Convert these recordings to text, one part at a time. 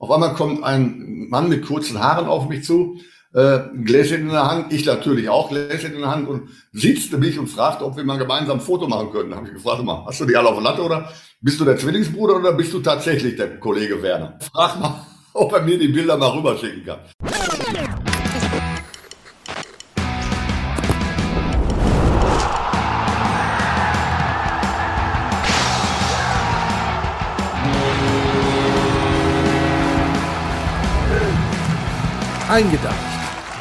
Auf einmal kommt ein Mann mit kurzen Haaren auf mich zu, äh, Gläschen in der Hand, ich natürlich auch Gläschen in der Hand und sitzte mich und fragte, ob wir mal gemeinsam ein Foto machen können. Da habe ich gefragt, mal, hast du die alle auf der Latte oder bist du der Zwillingsbruder oder bist du tatsächlich der Kollege Werner? Frag mal, ob er mir die Bilder mal rüberschicken kann. Eingedeicht,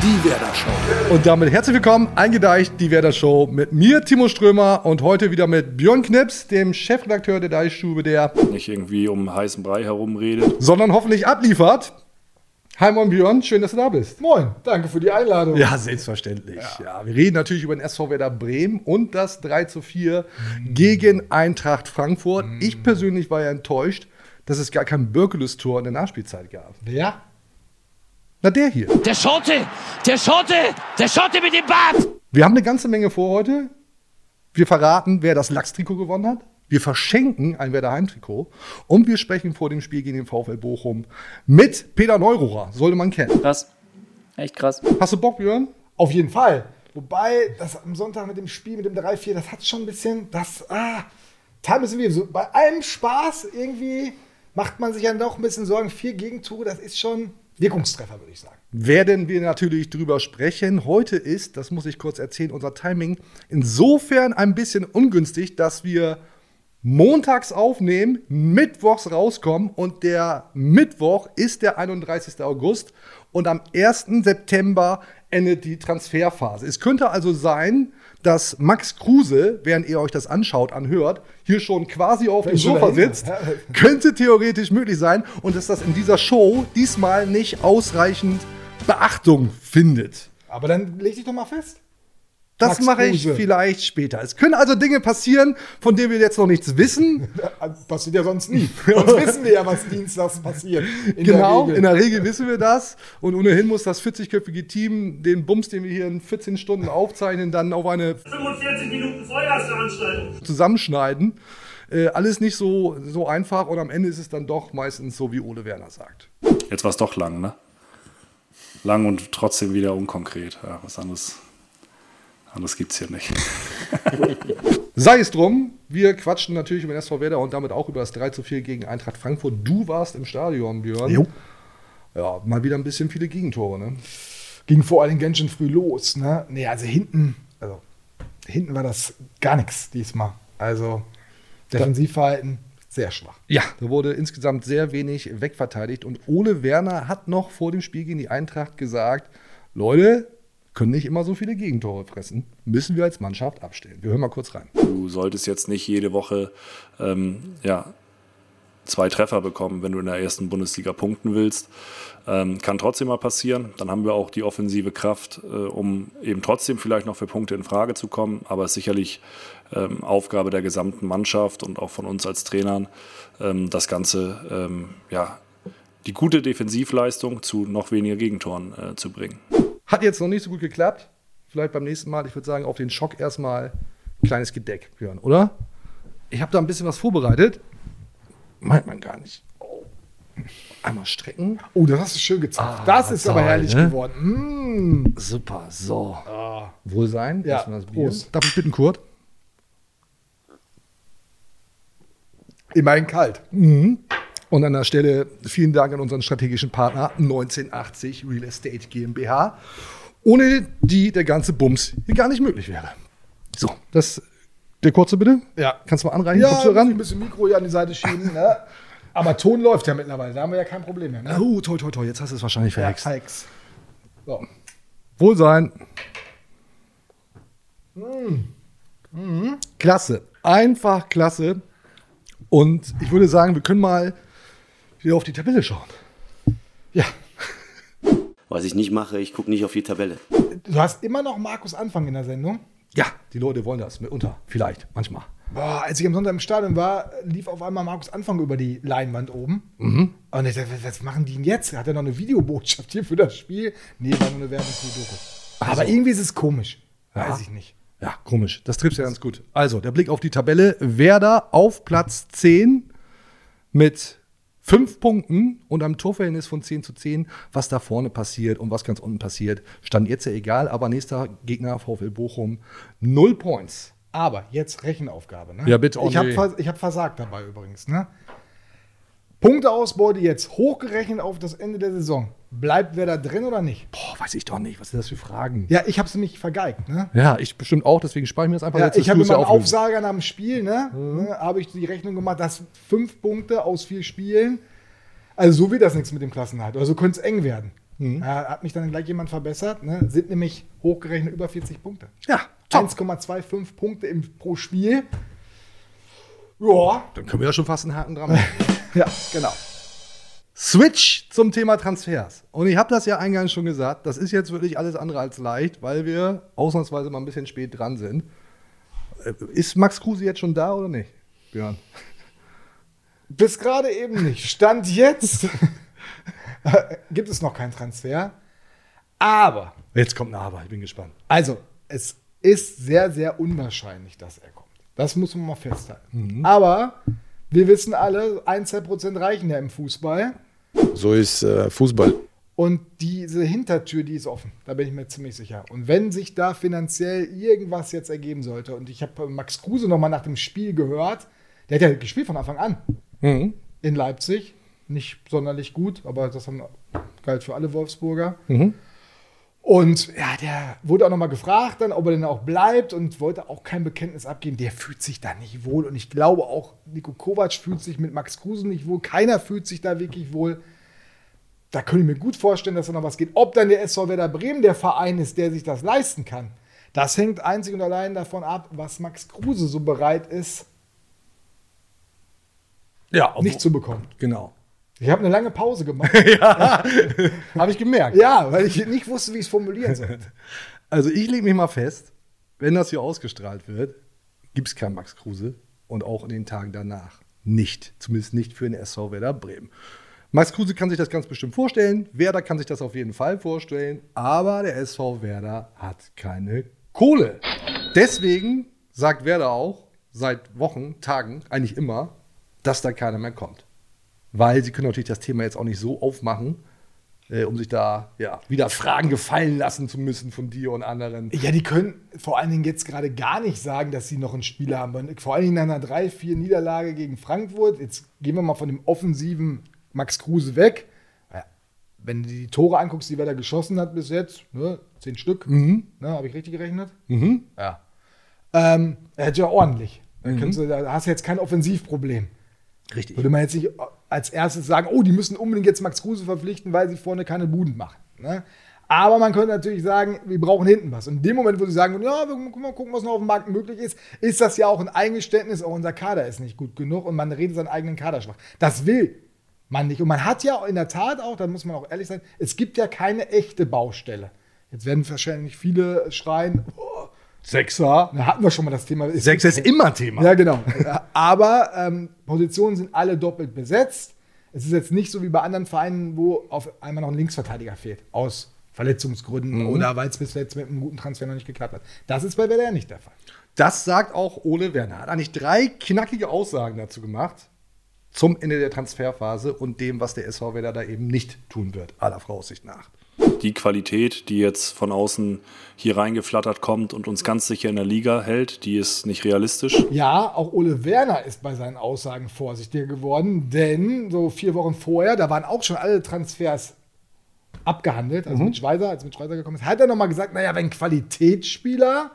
die Werder Show. Und damit herzlich willkommen, Eingedeicht, die Werder Show mit mir, Timo Strömer und heute wieder mit Björn Knips, dem Chefredakteur der Deichstube, der nicht irgendwie um heißen Brei herumredet, sondern hoffentlich abliefert. Hi Moin Björn, schön, dass du da bist. Moin, danke für die Einladung. Ja, selbstverständlich. Ja. ja. wir reden natürlich über den SV Werder Bremen und das 3 zu 4 mhm. gegen Eintracht Frankfurt. Mhm. Ich persönlich war ja enttäuscht, dass es gar kein Birkeles-Tor in der Nachspielzeit gab. Ja, na, der hier. Der Schotte! Der Schotte! Der Schotte mit dem Bart! Wir haben eine ganze Menge vor heute. Wir verraten, wer das Lachstrikot gewonnen hat. Wir verschenken ein Werder Heimtrikot. Und wir sprechen vor dem Spiel gegen den VfL Bochum mit Peter Neururer. Sollte man kennen. Krass. Echt krass. Hast du Bock, Björn? Auf jeden Fall. Wobei, das am Sonntag mit dem Spiel, mit dem 3-4, das hat schon ein bisschen, das, ah, teilweise wie so, bei allem Spaß irgendwie macht man sich ja doch ein bisschen Sorgen. Vier Gegentore, das ist schon, Wirkungstreffer, würde ich sagen. Werden wir natürlich drüber sprechen. Heute ist, das muss ich kurz erzählen, unser Timing insofern ein bisschen ungünstig, dass wir montags aufnehmen, mittwochs rauskommen und der Mittwoch ist der 31. August und am 1. September endet die Transferphase. Es könnte also sein, dass Max Kruse, während ihr euch das anschaut, anhört, hier schon quasi auf dem Sofa sitzt. Könnte theoretisch möglich sein und dass das in dieser Show diesmal nicht ausreichend Beachtung findet. Aber dann leg dich doch mal fest. Das mache ich vielleicht später. Es können also Dinge passieren, von denen wir jetzt noch nichts wissen. Passiert ja sonst nie. Sonst wissen wir ja, was dienstags passiert. In genau, der in der Regel wissen wir das. Und ohnehin muss das 40-köpfige Team den Bums, den wir hier in 14 Stunden aufzeichnen, dann auf eine 45 Minuten Feuerveranstaltung zusammenschneiden. Äh, alles nicht so, so einfach und am Ende ist es dann doch meistens so, wie Ole Werner sagt. Jetzt war es doch lang, ne? Lang und trotzdem wieder unkonkret. Ja, was anderes Anders gibt es hier nicht. Sei es drum, wir quatschen natürlich über den SV Werder und damit auch über das 3 zu 4 gegen Eintracht Frankfurt. Du warst im Stadion, Björn. Jo. Ja, mal wieder ein bisschen viele Gegentore, ne? Ging vor allem ganz schön früh los, ne? Nee, also hinten, also hinten war das gar nichts diesmal. Also Defensivverhalten sehr schwach. Ja, da wurde insgesamt sehr wenig wegverteidigt und Ole Werner hat noch vor dem Spiel gegen die Eintracht gesagt, Leute, können nicht immer so viele Gegentore fressen. Müssen wir als Mannschaft abstellen. Wir hören mal kurz rein. Du solltest jetzt nicht jede Woche ähm, ja, zwei Treffer bekommen, wenn du in der ersten Bundesliga punkten willst. Ähm, kann trotzdem mal passieren. Dann haben wir auch die offensive Kraft, äh, um eben trotzdem vielleicht noch für Punkte in Frage zu kommen. Aber es ist sicherlich ähm, Aufgabe der gesamten Mannschaft und auch von uns als Trainern, ähm, das Ganze, ähm, ja, die gute Defensivleistung zu noch weniger Gegentoren äh, zu bringen. Hat jetzt noch nicht so gut geklappt. Vielleicht beim nächsten Mal, ich würde sagen, auf den Schock erstmal ein kleines Gedeck hören, oder? Ich habe da ein bisschen was vorbereitet. Meint man gar nicht. Oh. Einmal strecken. Oh, das hast du schön gezeigt. Ah, das ist toll, aber herrlich ne? geworden. Mm. Super, so. Ah. Wohlsein. Ja, das Prost. Darf ich bitten, Kurt? Immerhin kalt. Mhm. Und an der Stelle vielen Dank an unseren strategischen Partner 1980 Real Estate GmbH, ohne die der ganze Bums hier gar nicht möglich wäre. So, das der kurze bitte? Ja. Kannst du mal anreichen? Ja, du ran? ein bisschen Mikro hier an die Seite schieben. ne? Aber Ton läuft ja mittlerweile, da haben wir ja kein Problem mehr. Ne? Oh, toi, toi, toi, jetzt hast du es wahrscheinlich verhext. Ja, Hex. So. Wohlsein. Mm. Mhm. Klasse. Einfach klasse. Und ich würde sagen, wir können mal wieder auf die Tabelle schauen. Ja. Was ich nicht mache, ich gucke nicht auf die Tabelle. Du hast immer noch Markus Anfang in der Sendung? Ja, die Leute wollen das mitunter. Vielleicht, manchmal. Boah, als ich am Sonntag im Stadion war, lief auf einmal Markus Anfang über die Leinwand oben. Mhm. Und ich dachte, was machen die denn jetzt? Hat er noch eine Videobotschaft hier für das Spiel? Nee, war nur eine Werbung für die Doku. Also. Aber irgendwie ist es komisch. Ja. Weiß ich nicht. Ja, komisch. Das trifft ja ganz gut. Also, der Blick auf die Tabelle. Werder auf Platz 10 mit fünf Punkten und einem Torverhältnis von 10 zu 10. Was da vorne passiert und was ganz unten passiert, stand jetzt ja egal. Aber nächster Gegner VfL Bochum, null Points. Aber jetzt Rechenaufgabe. Ne? Ja, bitte, Ich habe André. vers ich hab versagt dabei übrigens. Ne? Punkteausbeute jetzt hochgerechnet auf das Ende der Saison. Bleibt wer da drin oder nicht? Boah, weiß ich doch nicht. Was sind das für Fragen? Ja, ich habe es nämlich vergeigt. Ne? Ja, ich bestimmt auch, deswegen spare ich mir das einfach Ja, jetzt. ich habe immer einen. Aufsager nach dem Spiel, ne? ne habe ich die Rechnung gemacht, dass fünf Punkte aus vier Spielen. Also so wird das nichts mit dem Klassenhalt. Oder so könnte es eng werden. Ja, hat mich dann gleich jemand verbessert. Ne? Sind nämlich hochgerechnet über 40 Punkte. Ja, top. 1,25 Punkte im, pro Spiel. Ja, Dann können wir ja schon fast einen Haken dran machen. ja, genau. Switch zum Thema Transfers. Und ich habe das ja eingangs schon gesagt, das ist jetzt wirklich alles andere als leicht, weil wir ausnahmsweise mal ein bisschen spät dran sind. Äh, Ist Max Kruse jetzt schon da oder nicht, Björn? Bis gerade eben nicht. Stand jetzt gibt es noch keinen Transfer. Aber, Jetzt kommt eine Aber, ich bin gespannt. also, es ist sehr, sehr unwahrscheinlich, dass er kommt. Das muss man mal festhalten. Aber wir wissen alle, 1, 2 Prozent reichen ja im Fußball. So ist äh, Fußball. Und diese Hintertür, die ist offen. Da bin ich mir ziemlich sicher. Und wenn sich da finanziell irgendwas jetzt ergeben sollte, und ich habe Max Kruse nochmal nach dem Spiel gehört, der hat ja gespielt von Anfang an Mhm. in Leipzig. Nicht sonderlich gut, aber das haben, galt für alle Wolfsburger. Mhm. Und ja, der wurde auch nochmal gefragt, dann, ob er denn auch bleibt und wollte auch kein Bekenntnis abgeben. Der fühlt sich da nicht wohl. Und ich glaube auch, Nico Kovac fühlt sich mit Max Kruse nicht wohl. Keiner fühlt sich da wirklich wohl. Da könnte ich mir gut vorstellen, dass da noch was geht. Ob dann der SV Werder Bremen der Verein ist, der sich das leisten kann, das hängt einzig und allein davon ab, was Max Kruse so bereit ist, Ja, nicht zu bekommen. Genau. Ich habe eine lange Pause gemacht. Habe ich gemerkt. ja, weil ich nicht wusste, wie ich es formulieren soll. Also ich lege mich mal fest, wenn das hier ausgestrahlt wird, gibt es keinen Max Kruse und auch in den Tagen danach nicht. Zumindest nicht für den SV Werder Bremen. Max Kruse kann sich das ganz bestimmt vorstellen. Werder kann sich das auf jeden Fall vorstellen. Aber der SV Werder hat keine Kohle. Deswegen sagt Werder auch seit Wochen, Tagen, eigentlich immer, dass da keiner mehr kommt. Weil sie können natürlich das Thema jetzt auch nicht so aufmachen, äh, um sich da ja, wieder Fragen gefallen lassen zu müssen von dir und anderen. Ja, die können vor allen Dingen jetzt gerade gar nicht sagen, dass sie noch einen Spieler haben. Vor allen Dingen nach einer 3-4 Niederlage gegen Frankfurt. Jetzt gehen wir mal von dem offensiven Max Kruse weg. Ja, Wenn du die Tore anguckst, die wer da geschossen hat bis jetzt, ne, zehn Stück, ne, habe ich richtig gerechnet? Mhm. Ja. Ähm, er hat ja ordentlich. Da, kannst du, da hast du jetzt kein Offensivproblem. Richtig. Würde man jetzt nicht als erstes sagen, oh, die müssen unbedingt jetzt Max Kruse verpflichten, weil sie vorne keine Buden machen. Ne? Aber man könnte natürlich sagen, wir brauchen hinten was. Und in dem Moment, wo sie sagen, ja, wir gucken mal gucken, was noch auf dem Markt möglich ist, ist das ja auch ein Eingeständnis, auch unser Kader ist nicht gut genug und man redet seinen eigenen Kader schwach. Das will man nicht. Und man hat ja in der Tat auch, da muss man auch ehrlich sein, es gibt ja keine echte Baustelle. Jetzt werden wahrscheinlich viele schreien, oh, Sechser. da hatten wir schon mal das Thema. Sechser ist immer Thema. ja, genau. Ja, Aber ähm, Positionen sind alle doppelt besetzt. Es ist jetzt nicht so wie bei anderen Vereinen, wo auf einmal noch ein Linksverteidiger fehlt. Aus Verletzungsgründen oder weil es bis jetzt mit einem guten Transfer noch nicht geklappt hat. Das ist bei Werder nicht der Fall. Das sagt auch Ole Werner. Hat eigentlich drei knackige Aussagen dazu gemacht. Zum Ende der Transferphase und dem, was der SV Werder da eben nicht tun wird, aller Voraussicht nach. Die Qualität, die jetzt von außen hier reingeflattert kommt und uns ganz sicher in der Liga hält, die ist nicht realistisch. Ja, auch Ole Werner ist bei seinen Aussagen vorsichtiger geworden, denn so vier Wochen vorher, da waren auch schon alle Transfers abgehandelt, also mit Schweizer, als mit Schweizer gekommen ist, hat er nochmal gesagt, naja, wenn ein Qualitätsspieler,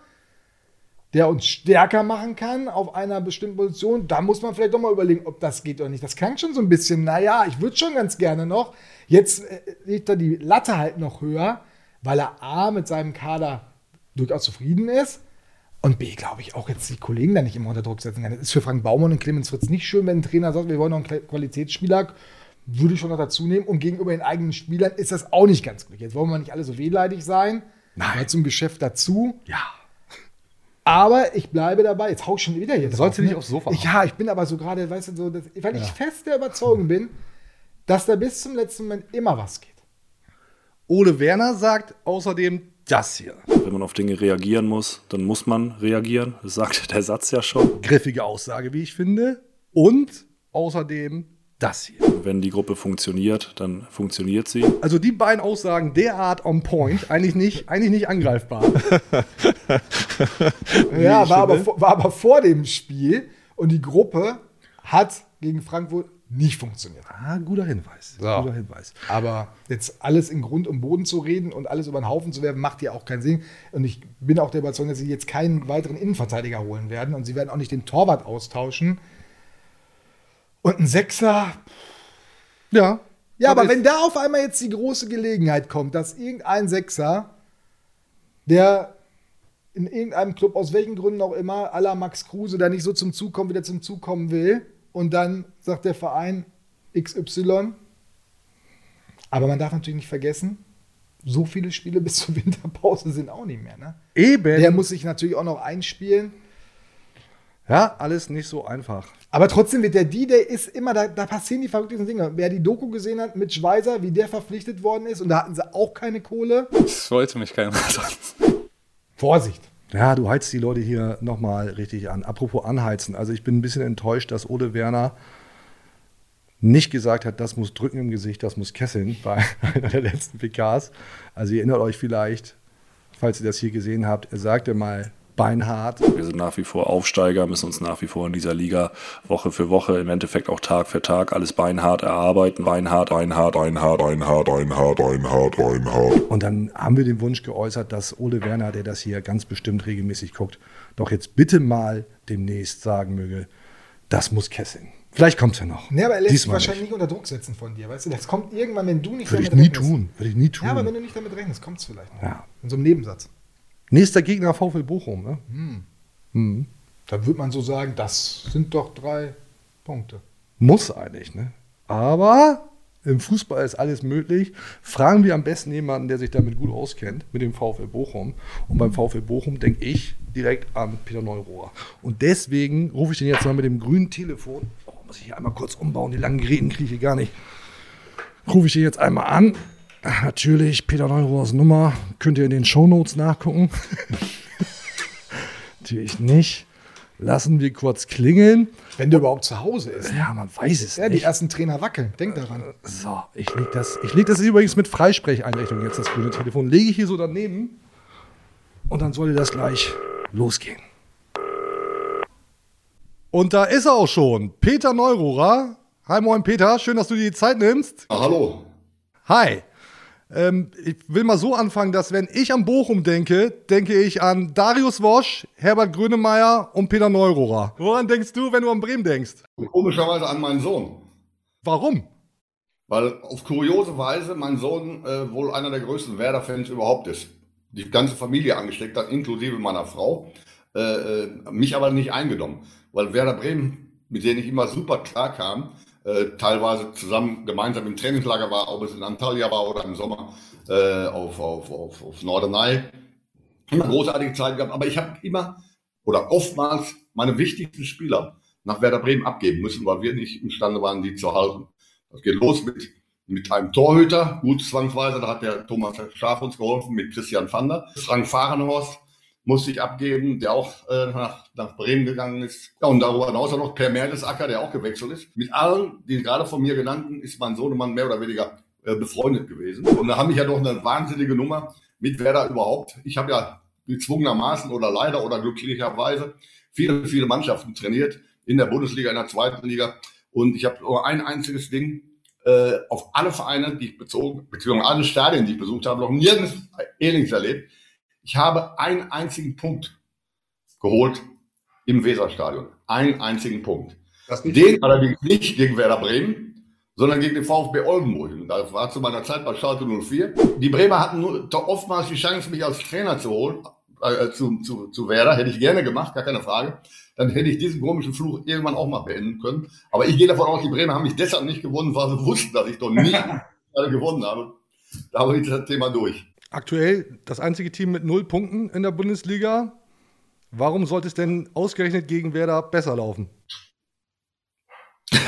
der uns stärker machen kann auf einer bestimmten Position, da muss man vielleicht doch mal überlegen, ob das geht oder nicht. Das klang schon so ein bisschen, naja, ich würde schon ganz gerne noch. Jetzt äh, legt er die Latte halt noch höher, weil er A mit seinem Kader durchaus zufrieden ist und B, glaube ich, auch jetzt die Kollegen da nicht immer unter Druck setzen kann. Das ist für Frank Baumann und Clemens Fritz nicht schön, wenn ein Trainer sagt, wir wollen noch einen Qual- Qualitätsspieler, würde ich schon noch dazu nehmen. Und gegenüber den eigenen Spielern ist das auch nicht ganz glücklich. Jetzt wollen wir nicht alle so wehleidig sein. Nein. Gehört zum Geschäft dazu. Ja. Aber ich bleibe dabei. Jetzt hau ich schon wieder hier sollst du nicht ne? aufs Sofa Ich, ja, ich bin aber so gerade, weißt du, so, dass, weil ich fest der Überzeugung bin, dass da bis zum letzten Moment immer was geht. Ole Werner sagt außerdem das hier. Wenn man auf Dinge reagieren muss, dann muss man reagieren. Das sagt der Satz ja schon. Griffige Aussage, wie ich finde. Und außerdem das hier. wenn die Gruppe funktioniert, dann funktioniert sie. Also die beiden Aussagen derart on point, eigentlich nicht, eigentlich nicht angreifbar. Ja, war aber, war aber vor dem Spiel und die Gruppe hat gegen Frankfurt nicht funktioniert. Ah, guter Hinweis. So. Guter Hinweis. Aber jetzt alles in Grund und Boden zu reden und alles über den Haufen zu werfen, macht ja auch keinen Sinn. Und ich bin auch der Überzeugung, dass sie jetzt keinen weiteren Innenverteidiger holen werden und sie werden auch nicht den Torwart austauschen. Und ein Sechser. Ja. Ja, aber wenn da auf einmal jetzt die große Gelegenheit kommt, dass irgendein Sechser, der in irgendeinem Club, aus welchen Gründen auch immer, la Max Kruse, der nicht so zum Zug kommt, wie der zum Zug kommen will, und dann sagt der Verein XY. Aber man darf natürlich nicht vergessen, so viele Spiele bis zur Winterpause sind auch nicht mehr. Ne? Eben. Der muss sich natürlich auch noch einspielen. ja, alles nicht so einfach. Aber trotzdem wird der die, der ist immer, da, da passieren die verrücktesten Dinge. Wer die Doku gesehen hat mit Schweizer, wie der verpflichtet worden ist, und da hatten sie auch keine Kohle. Das wollte mich keiner sagen. Vorsicht. Ja, du heizt die Leute hier nochmal richtig an. Apropos anheizen. Also ich bin ein bisschen enttäuscht, dass Ole Werner nicht gesagt hat, das muss drücken im Gesicht, das muss kesseln bei einer der letzten PKs. Also ihr erinnert euch vielleicht, falls ihr das hier gesehen habt, er sagte mal beinhart. Wir sind nach wie vor Aufsteiger, müssen uns nach wie vor in dieser Liga Woche für Woche, im Endeffekt auch Tag für Tag alles beinhart erarbeiten. Beinhart, beinhart, beinhart, beinhart, beinhart, beinhart, beinhart. Und dann haben wir den Wunsch geäußert, dass Ole Werner, der das hier ganz bestimmt regelmäßig guckt, doch jetzt bitte mal demnächst sagen möge, das muss kesseln. Vielleicht kommt es ja noch. Ne, aber er lässt sich Diesmal wahrscheinlich nicht. unter Druck setzen von dir. Weißt du, das kommt irgendwann, wenn du nicht Würde ich damit nie rechnest. tun. Würde ich nie tun. Ja, aber wenn du nicht damit rechnest, kommt es vielleicht. noch. Ja. In so einem Nebensatz. Nächster Gegner VfL Bochum. Ne? Da würde man so sagen, das sind doch drei Punkte. Muss eigentlich, ne? Aber im Fußball ist alles möglich. Fragen wir am besten jemanden, der sich damit gut auskennt, mit dem VfL Bochum. Und beim VfL Bochum denke ich direkt an Peter Neurohr. Und deswegen rufe ich den jetzt mal mit dem grünen Telefon. Oh, muss ich hier einmal kurz umbauen, die langen Geräten kriege ich hier gar nicht. Rufe ich den jetzt einmal an. Natürlich, Peter Neurohrs Nummer könnt ihr in den Shownotes nachgucken. Natürlich nicht. Lassen wir kurz klingeln. Wenn der überhaupt zu Hause ist. Ja, man weiß es Ja, die nicht. ersten Trainer wackeln. Denk daran. So, ich leg das, ich leg das übrigens mit Freisprecheinrichtung jetzt, das grüne Telefon. Lege ich hier so daneben und dann sollte das gleich losgehen. Und da ist er auch schon, Peter Neururer. Hi, moin Peter, schön, dass du dir die Zeit nimmst. Ah, hallo. Hi. Ähm, ich will mal so anfangen, dass wenn ich an Bochum denke, denke ich an Darius Wosch, Herbert Grönemeyer und Peter Neururer. Woran denkst du, wenn du an Bremen denkst? Komischerweise an meinen Sohn. Warum? Weil auf kuriose Weise mein Sohn äh, wohl einer der größten Werder-Fans überhaupt ist. Die ganze Familie angesteckt hat, inklusive meiner Frau. Äh, äh, mich aber nicht eingenommen. Weil Werder Bremen, mit denen ich immer super klar kam, äh, teilweise zusammen gemeinsam im Trainingslager war, ob es in Antalya war oder im Sommer äh, auf, auf, auf, auf Norderney. Immer großartige Zeit gehabt, aber ich habe immer oder oftmals meine wichtigsten Spieler nach Werder Bremen abgeben müssen, weil wir nicht imstande waren, die zu halten. Das geht los mit, mit einem Torhüter, gut zwangsweise, da hat der Thomas Schaf uns geholfen, mit Christian Vander. Frank Fahrenhorst musste ich abgeben, der auch äh, nach, nach Bremen gegangen ist. Ja, und darüber hinaus auch noch Per Mertesacker, der auch gewechselt ist. Mit allen, die gerade von mir genannten, ist mein Sohnemann mehr oder weniger äh, befreundet gewesen. Und da habe ich ja doch eine wahnsinnige Nummer mit Werder überhaupt. Ich habe ja gezwungenermaßen oder leider oder glücklicherweise viele, viele Mannschaften trainiert in der Bundesliga, in der zweiten Liga. Und ich habe nur ein einziges Ding äh, auf alle Vereine, die ich bezogen, beziehungsweise alle Stadien, die ich besucht habe, noch nirgends Ähnliches erlebt. Ich habe einen einzigen Punkt geholt im Weserstadion. Einen einzigen Punkt. Den allerdings nicht gegen Werder Bremen, sondern gegen den VfB Oldenburg. Das war zu meiner Zeit bei Schalke 04. Die Bremer hatten nur oftmals die Chance, mich als Trainer zu holen, äh, zu, zu, zu Werder. Hätte ich gerne gemacht, gar keine Frage. Dann hätte ich diesen komischen Fluch irgendwann auch mal beenden können. Aber ich gehe davon aus, die Bremer haben mich deshalb nicht gewonnen, weil sie wussten, dass ich doch nie gewonnen habe. Da habe ich das Thema durch. Aktuell das einzige Team mit null Punkten in der Bundesliga. Warum sollte es denn ausgerechnet gegen Werder besser laufen?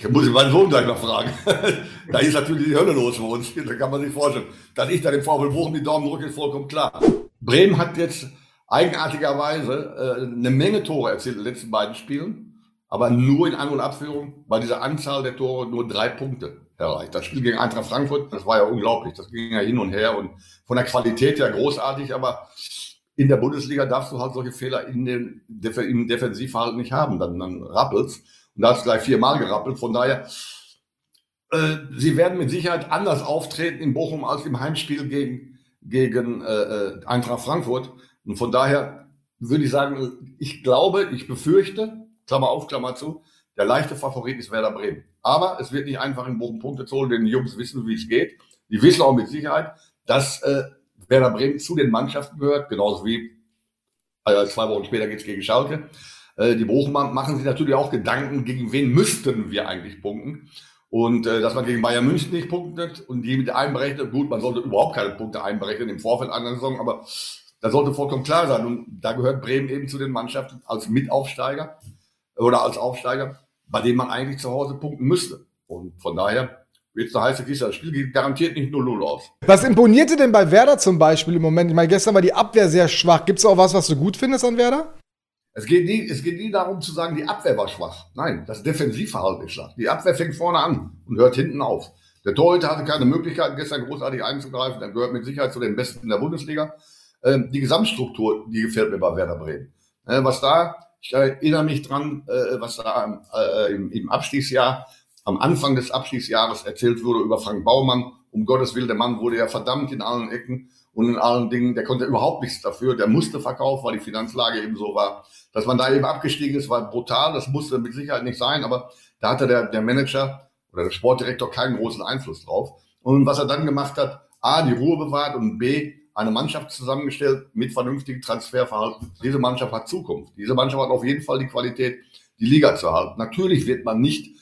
Ich muss meinen Sohn gleich mal fragen. da ist natürlich die Hölle los für uns. Da kann man sich vorstellen. Dass ich da dem VfL Bochum die Daumen drücke, ist vollkommen klar. Bremen hat jetzt eigenartigerweise äh, eine Menge Tore erzielt in den letzten beiden Spielen. aber nur in An- und Abführung bei dieser Anzahl der Tore nur drei Punkte erreicht. Das Spiel gegen Eintracht Frankfurt, das war ja unglaublich. Das ging ja hin und her und von der Qualität her großartig, aber in der Bundesliga darfst du halt solche Fehler in den, im Defensivverhalten nicht haben. Dann, dann rappelt's. Und da hast gleich viermal gerappelt. Von daher, äh, sie werden mit Sicherheit anders auftreten in Bochum als im Heimspiel gegen, gegen äh, äh Eintracht Frankfurt. Und von daher würde ich sagen, ich glaube, ich befürchte, Klammer auf, Klammer zu, der leichte Favorit ist Werder Bremen. Aber es wird nicht einfach in Bochum Punkte zu holen, denn die Jungs wissen, wie es geht. Die wissen auch mit Sicherheit, dass äh, Werder Bremen zu den Mannschaften gehört, genauso wie also zwei Wochen später geht es gegen Schalke. Äh, die Bochumer machen sich natürlich auch Gedanken, gegen wen müssten wir eigentlich punkten. Und äh, dass man gegen Bayern München nicht punktet und die mit einberechnet, gut, man sollte überhaupt keine Punkte einberechnen im Vorfeld einer Saison, aber das sollte vollkommen klar sein. Und da gehört Bremen eben zu den Mannschaften als Mitaufsteiger oder als Aufsteiger, bei denen man eigentlich zu Hause punkten müsste. Und von daher wird es eine heiße Kiste. Das Spiel geht garantiert nicht 0-0 aus. Was imponierte denn bei Werder zum Beispiel im Moment? Ich meine, gestern war die Abwehr sehr schwach. Gibt es auch was, was du gut findest an Werder? Es geht, nie, es geht nie darum zu sagen, die Abwehr war schwach. Nein, das Defensivverhalten ist schwach. Die Abwehr fängt vorne an und hört hinten auf. Der Torhüter hatte keine Möglichkeit, gestern großartig einzugreifen. Er gehört mit Sicherheit zu den Besten in der Bundesliga. Ähm, die Gesamtstruktur, die gefällt mir bei Werder Bremen. Äh, was da, ich erinnere mich dran, äh, was da äh, im, im Abstiegsjahr, am Anfang des Abstiegsjahres erzählt wurde über Frank Baumann. Um Gottes Willen, der Mann wurde ja verdammt in allen Ecken und in allen Dingen. Der konnte überhaupt nichts dafür. Der musste verkaufen, weil die Finanzlage eben so war. Dass man da eben abgestiegen ist, war brutal. Das musste mit Sicherheit nicht sein, aber da hatte der, der Manager oder der Sportdirektor keinen großen Einfluss drauf. Und was er dann gemacht hat, A, die Ruhe bewahrt und B, eine Mannschaft zusammengestellt mit vernünftigem Transferverhalten. Diese Mannschaft hat Zukunft. Diese Mannschaft hat auf jeden Fall die Qualität, die Liga zu halten. Natürlich wird man nicht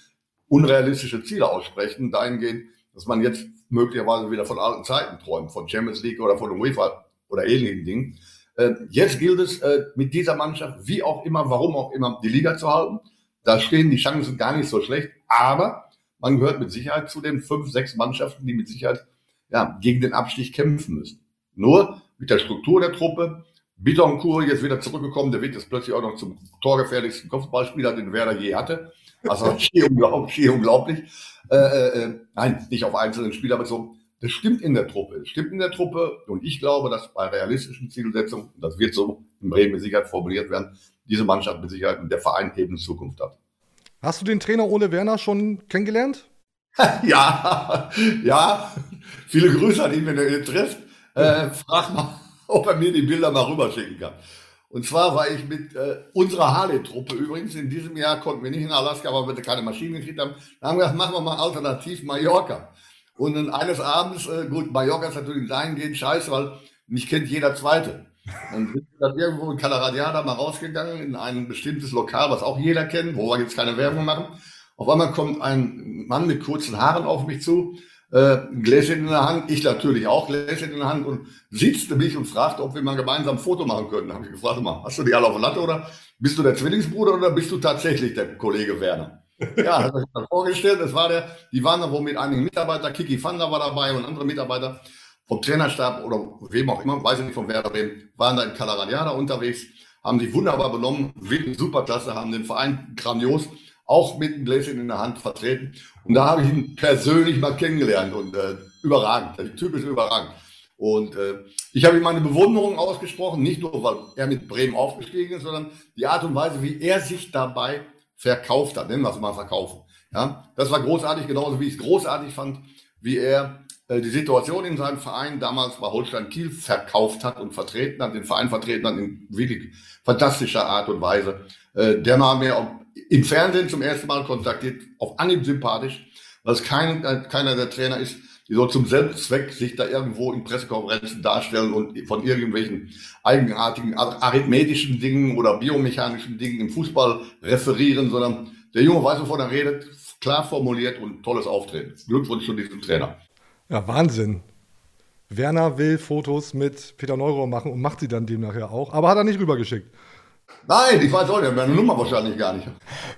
unrealistische Ziele aussprechen, dahingehend, dass man jetzt möglicherweise wieder von alten Zeiten träumt, von Champions League oder von UEFA oder ähnlichen Dingen. Äh, jetzt gilt es, äh, mit dieser Mannschaft, wie auch immer, warum auch immer, die Liga zu halten. Da stehen die Chancen gar nicht so schlecht, aber man gehört mit Sicherheit zu den fünf, sechs Mannschaften, die mit Sicherheit ja, gegen den Abstieg kämpfen müssen. Nur mit der Struktur der Truppe, Bittencourt jetzt wieder zurückgekommen, der wird jetzt plötzlich auch noch zum torgefährlichsten Kopfballspieler, den Werder je hatte. Also schier unglaublich. Schier unglaublich. Äh, äh, äh, nein, nicht auf einzelnen Spieler bezogen. Das stimmt in der Truppe. Das stimmt in der Truppe. Und ich glaube, dass bei realistischen Zielsetzungen, das wird so in Bremen mit Sicherheit formuliert werden, diese Mannschaft mit Sicherheit und der Verein eben Zukunft hat. Hast du den Trainer Ole Werner schon kennengelernt? ja, ja. Viele Grüße an ihn, wenn er ihn trifft. Äh, frag mal, ob er mir die Bilder mal rüberschicken kann. Und zwar war ich mit äh, unserer Harley-Truppe übrigens, in diesem Jahr konnten wir nicht in Alaska, weil wir keine Maschinen gekriegt haben. Da haben wir gesagt, machen wir mal alternativ Mallorca. Und dann eines Abends, äh, gut, Mallorca ist natürlich dahingehend scheiße, weil mich kennt jeder Zweite. Dann sind wir dann irgendwo in Calaradiada mal rausgegangen, in ein bestimmtes Lokal, was auch jeder kennt, wo wir jetzt keine Werbung machen. Auf einmal kommt ein Mann mit kurzen Haaren auf mich zu äh, Gläschen in der Hand, ich natürlich auch Gläschen in der Hand und sitzte mich und fragte, ob wir mal gemeinsam ein Foto machen können. Da habe ich gefragt, mal, hast du die alle auf der Latte oder bist du der Zwillingsbruder oder bist du tatsächlich der Kollege Werner? Ja, hat er sich dann vorgestellt, das war der, die waren da wohl mit einigen Mitarbeitern, Kiki Fander war dabei und andere Mitarbeiter vom Trainerstab oder wem auch immer, weiß ich nicht von Werder Bremen, waren da in Calaradiada unterwegs, haben sich wunderbar benommen, wirklich superklasse, haben den Verein grandios auch mit einem Gläschen in der Hand vertreten. Und da habe ich ihn persönlich mal kennengelernt und äh, überragend. Der Typ ist überragend. Und äh, ich habe ihm meine Bewunderung ausgesprochen, nicht nur, weil er mit Bremen aufgestiegen ist, sondern die Art und Weise, wie er sich dabei verkauft hat. Nennen wir es mal verkaufen. Ja, das war großartig, genauso wie ich es großartig fand, wie er äh, die Situation in seinem Verein damals bei Holstein Kiel verkauft hat und vertreten hat, den Verein vertreten hat in wirklich fantastischer Art und Weise. Äh, der war mir im Fernsehen zum ersten Mal kontaktiert, auf Anhieb sympathisch, weil es kein, äh, keiner der Trainer ist, die so zum Selbstzweck sich da irgendwo in Pressekonferenzen darstellen und von irgendwelchen eigenartigen arithmetischen Dingen oder biomechanischen Dingen im Fußball referieren, sondern der Junge weiß, wovon er redet, klar formuliert und tolles Auftreten. Glückwunsch zu diesem Trainer. Ja, Wahnsinn. Werner will Fotos mit Peter Neurohr machen und macht sie dann demnach ja auch, aber hat er nicht rübergeschickt. Nein, ich weiß auch nicht, meine Nummer wahrscheinlich gar nicht.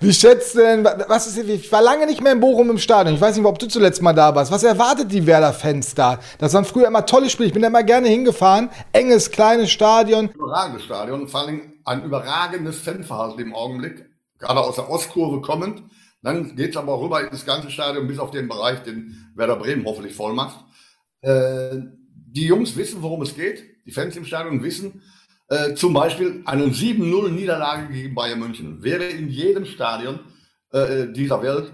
Wie schätzt denn, was ist, ich war lange nicht mehr in Bochum im Stadion. Ich weiß nicht, ob du zuletzt mal da warst. Was erwartet die Werder-Fans da? Das waren früher immer tolle Spiele. Ich bin da immer gerne hingefahren. Enges, kleines Stadion. Überragendes Stadion, vor allem ein überragendes Fanverhalten im Augenblick. gerade aus der Ostkurve kommend. Dann geht's aber rüber ins ganze Stadion bis auf den Bereich, den Werder Bremen hoffentlich voll macht. Äh, die Jungs wissen, worum es geht. Die Fans im Stadion wissen, äh, zum Beispiel eine 7-0 Niederlage gegen Bayern München wäre in jedem Stadion äh, dieser Welt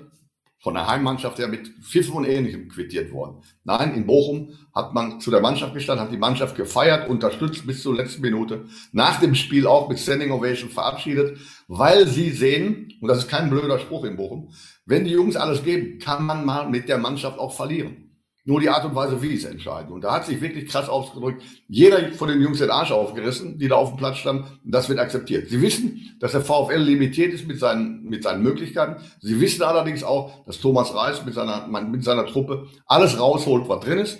von der Heimmannschaft her mit Pfiff und Ähnlichem quittiert worden. Nein, in Bochum hat man zu der Mannschaft gestanden, hat die Mannschaft gefeiert, unterstützt bis zur letzten Minute, nach dem Spiel auch mit Standing Ovation verabschiedet, weil sie sehen, und das ist kein blöder Spruch in Bochum, wenn die Jungs alles geben, kann man mal mit der Mannschaft auch verlieren. Nur die Art und Weise, wie es entscheiden. Und da hat sich wirklich krass ausgedrückt. Jeder von den Jungs den Arsch aufgerissen, die da auf dem Platz standen. Und das wird akzeptiert. Sie wissen, dass der VfL limitiert ist mit seinen, mit seinen Möglichkeiten. Sie wissen allerdings auch, dass Thomas Reis mit seiner, mit seiner Truppe alles rausholt, was drin ist.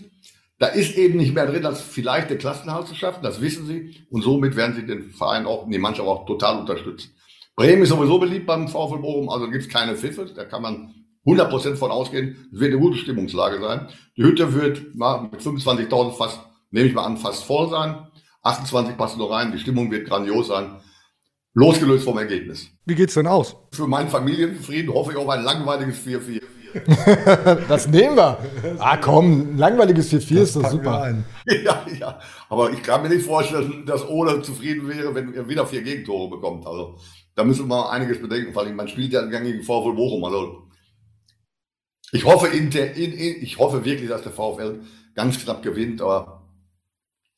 Da ist eben nicht mehr drin, als vielleicht den Klassenhalt zu schaffen. Das wissen sie. Und somit werden sie den Verein auch, die Mannschaft auch total unterstützen. Bremen ist sowieso beliebt beim VfL Bochum. Also gibt es keine Pfiffe. Da kann man 100% von ausgehen, es wird eine gute Stimmungslage sein. Die Hütte wird mal mit 25.000 fast, nehme ich mal an, fast voll sein. 28 passen noch rein, die Stimmung wird grandios sein. Losgelöst vom Ergebnis. Wie geht's denn aus? Für meinen Familienfrieden hoffe ich auf ein langweiliges 4-4. das nehmen wir. Ah komm, ein langweiliges 4-4 ist doch super. Ja, ja. Aber ich kann mir nicht vorstellen, dass Ole zufrieden wäre, wenn er wieder vier Gegentore bekommt. Also da müssen wir einiges bedenken. Vor allem, man spielt ja gegen VfL Bochum. Also ich hoffe, in der, in, in, ich hoffe wirklich, dass der VfL ganz knapp gewinnt, aber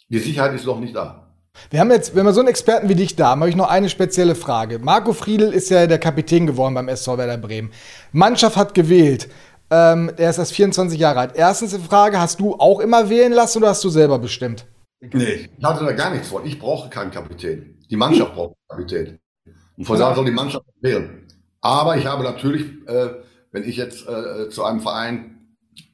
die Sicherheit ist noch nicht da. Wir haben jetzt, wenn wir so einen Experten wie dich da haben, habe ich noch eine spezielle Frage. Marco Friedl ist ja der Kapitän geworden beim SV Werder Bremen. Mannschaft hat gewählt. Ähm, er ist erst 24 Jahre alt. Erstens die Frage, hast du auch immer wählen lassen oder hast du selber bestimmt? Nee, ich hatte da gar nichts von. Ich brauche keinen Kapitän. Die Mannschaft braucht einen Kapitän. Und von daher soll die Mannschaft wählen. Aber ich habe natürlich äh, wenn ich jetzt äh, zu einem Verein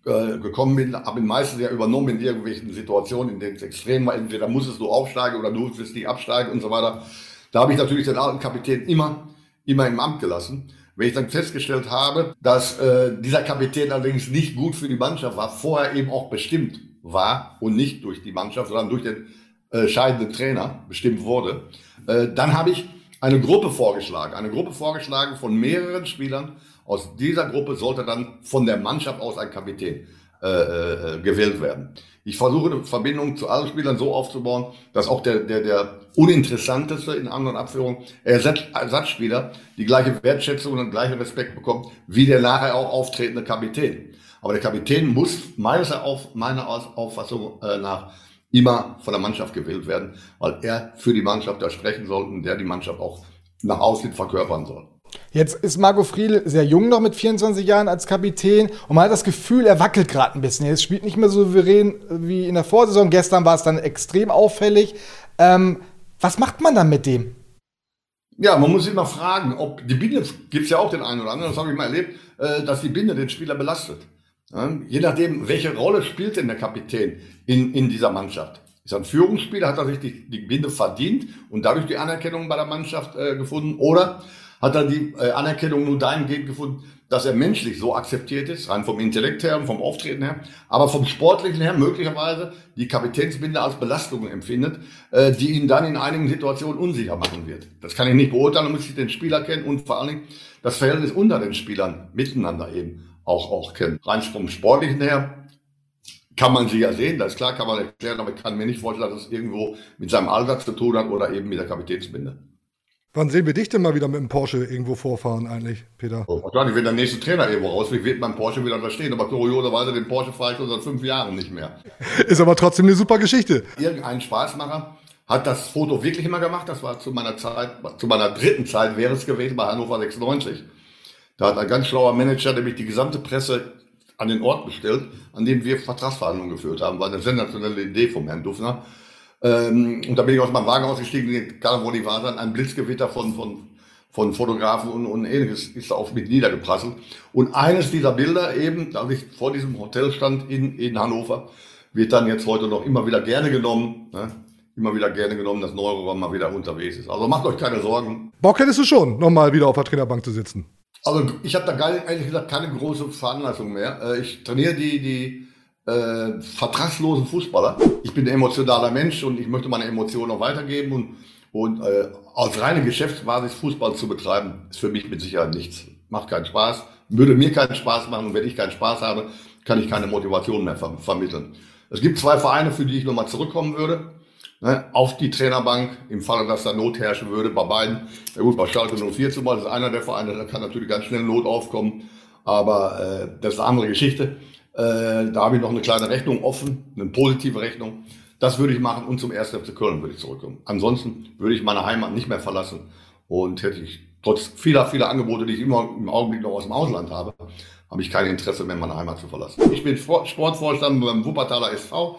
äh, gekommen bin, habe ihn meistens ja übernommen in irgendwelchen Situationen, in denen es extrem war. Entweder musstest du aufsteigen oder du wirst nicht absteigen und so weiter. Da habe ich natürlich den alten Kapitän immer, immer im Amt gelassen. Wenn ich dann festgestellt habe, dass äh, dieser Kapitän allerdings nicht gut für die Mannschaft war, vorher eben auch bestimmt war und nicht durch die Mannschaft, sondern durch den äh, scheidenden Trainer bestimmt wurde, äh, dann habe ich eine Gruppe vorgeschlagen. Eine Gruppe vorgeschlagen von mehreren Spielern, aus dieser Gruppe sollte dann von der Mannschaft aus ein Kapitän äh, äh, gewählt werden. Ich versuche eine Verbindung zu allen Spielern so aufzubauen, dass auch der, der, der uninteressanteste in anderen Abführungen Ersatz, Ersatzspieler die gleiche Wertschätzung und den gleichen Respekt bekommt, wie der nachher auch auftretende Kapitän. Aber der Kapitän muss meines auf, meiner Auffassung äh, nach immer von der Mannschaft gewählt werden, weil er für die Mannschaft da sprechen soll und der die Mannschaft auch nach außen verkörpern soll. Jetzt ist Marco Friedl sehr jung noch mit 24 Jahren als Kapitän und man hat das Gefühl, er wackelt gerade ein bisschen. Er spielt nicht mehr so souverän wie in der Vorsaison. Gestern war es dann extrem auffällig. Ähm, was macht man dann mit dem? Ja, man muss immer fragen, ob die Binde, gibt es ja auch den einen oder anderen, das habe ich mal erlebt, äh, dass die Binde den Spieler belastet. Je nachdem, welche Rolle spielt denn der Kapitän in, in dieser Mannschaft. Ist er ein Führungsspieler, hat er sich die, die Binde verdient und dadurch die Anerkennung bei der Mannschaft äh, gefunden? Oder hat er die äh, Anerkennung nur dahingehend gefunden, dass er menschlich so akzeptiert ist, rein vom Intellekt her und vom Auftreten her, aber vom Sportlichen her möglicherweise die Kapitänsbinde als Belastung empfindet, äh, die ihn dann in einigen Situationen unsicher machen wird. Das kann ich nicht beurteilen, da muss ich den Spieler kennen und vor allen Dingen das Verhältnis unter den Spielern miteinander eben auch, auch kennen. Rein vom Sportlichen her kann man sie ja sehen, das ist klar, kann man erklären, aber ich kann mir nicht vorstellen, dass es irgendwo mit seinem Alter zu tun hat oder eben mit der Kapitänsbinde. Wann sehen wir dich denn mal wieder mit dem Porsche irgendwo vorfahren eigentlich, Peter? Oh, wahrscheinlich, wenn der nächste Trainer irgendwo rausfliegt, wird mein Porsche wieder da stehen. Aber kurioserweise, den Porsche fahre ich schon seit fünf Jahren nicht mehr. Ist aber trotzdem eine super Geschichte. Irgendein Spaßmacher hat das Foto wirklich immer gemacht. Das war zu meiner Zeit, zu meiner dritten Zeit wäre es gewesen bei Hannover 96. Da hat ein ganz schlauer Manager nämlich die gesamte Presse an den Ort bestellt, an dem wir Vertragsverhandlungen geführt haben. War eine sensationelle Idee vom Herrn Dufner. Ähm, und da bin ich aus meinem Wagen ausgestiegen, gerade wo die war dann ein Blitzgewitter von, von, von Fotografen und, und ähnliches ist da auf mich niedergeprasselt. Und eines dieser Bilder eben, als ich vor diesem Hotel stand in, in Hannover, wird dann jetzt heute noch immer wieder gerne genommen. Ne? Immer wieder gerne genommen, dass Neuroram mal wieder unterwegs ist. Also macht euch keine Sorgen. Bock hättest du schon, nochmal wieder auf der Trainerbank zu sitzen. Also ich habe da gar, ehrlich gesagt keine große Veranlassung mehr. Äh, ich trainiere die, die äh, vertragslosen Fußballer. Ich bin ein emotionaler Mensch und ich möchte meine Emotionen auch weitergeben und Und äh, als reine Geschäftsbasis Fußball zu betreiben, ist für mich mit Sicherheit nichts. Macht keinen Spaß, würde mir keinen Spaß machen und wenn ich keinen Spaß habe, kann ich keine Motivation mehr ver vermitteln. Es gibt zwei Vereine, für die ich nochmal zurückkommen würde. Ne, auf die Trainerbank, im Falle, dass da Not herrschen würde, bei beiden. Ja gut, bei Schalke 04 zum Beispiel ist einer der Vereine, da kann natürlich ganz schnell Not aufkommen. Aber äh, das ist eine andere Geschichte. Äh, da habe ich noch eine kleine Rechnung offen, eine positive Rechnung. Das würde ich machen und zum 1. FC Köln würde ich zurückkommen. Ansonsten würde ich meine Heimat nicht mehr verlassen und hätte ich trotz vieler, vieler Angebote, die ich immer im Augenblick noch aus dem Ausland habe, habe ich kein Interesse mehr, meine Heimat zu verlassen. Ich bin Sportvorstand beim Wuppertaler SV.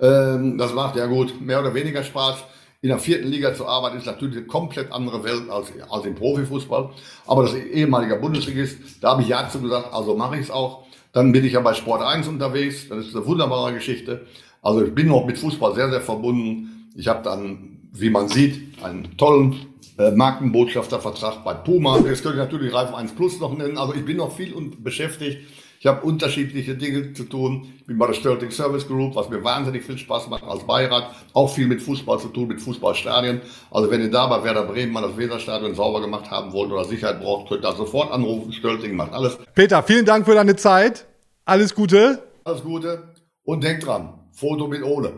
Ähm, das macht ja gut, mehr oder weniger Spaß. In der vierten Liga zu arbeiten ist natürlich eine komplett andere Welt als, als im Profifußball. Aber das ehemalige Bundesligist, da habe ich ja zu gesagt, also mache ich es auch. Dann bin ich ja bei Sport 1 unterwegs, das ist eine wunderbare Geschichte. Also ich bin noch mit Fußball sehr, sehr verbunden. Ich habe dann, wie man sieht, einen tollen äh, Markenbotschaftervertrag bei Puma. Jetzt könnte ich natürlich Reif 1 Plus noch nennen. Also ich bin noch viel und beschäftigt. Ich habe unterschiedliche Dinge zu tun. Ich bin bei der Stölting Service Group, was mir wahnsinnig viel Spaß macht als Beirat. Auch viel mit Fußball zu tun, mit Fußballstadien. Also wenn ihr da bei Werder Bremen mal das Weserstadion sauber gemacht haben wollt oder Sicherheit braucht, könnt ihr da sofort anrufen. Stölting macht alles. Peter, vielen Dank für deine Zeit. Alles Gute. Alles Gute. Und denkt dran, Foto mit Ole.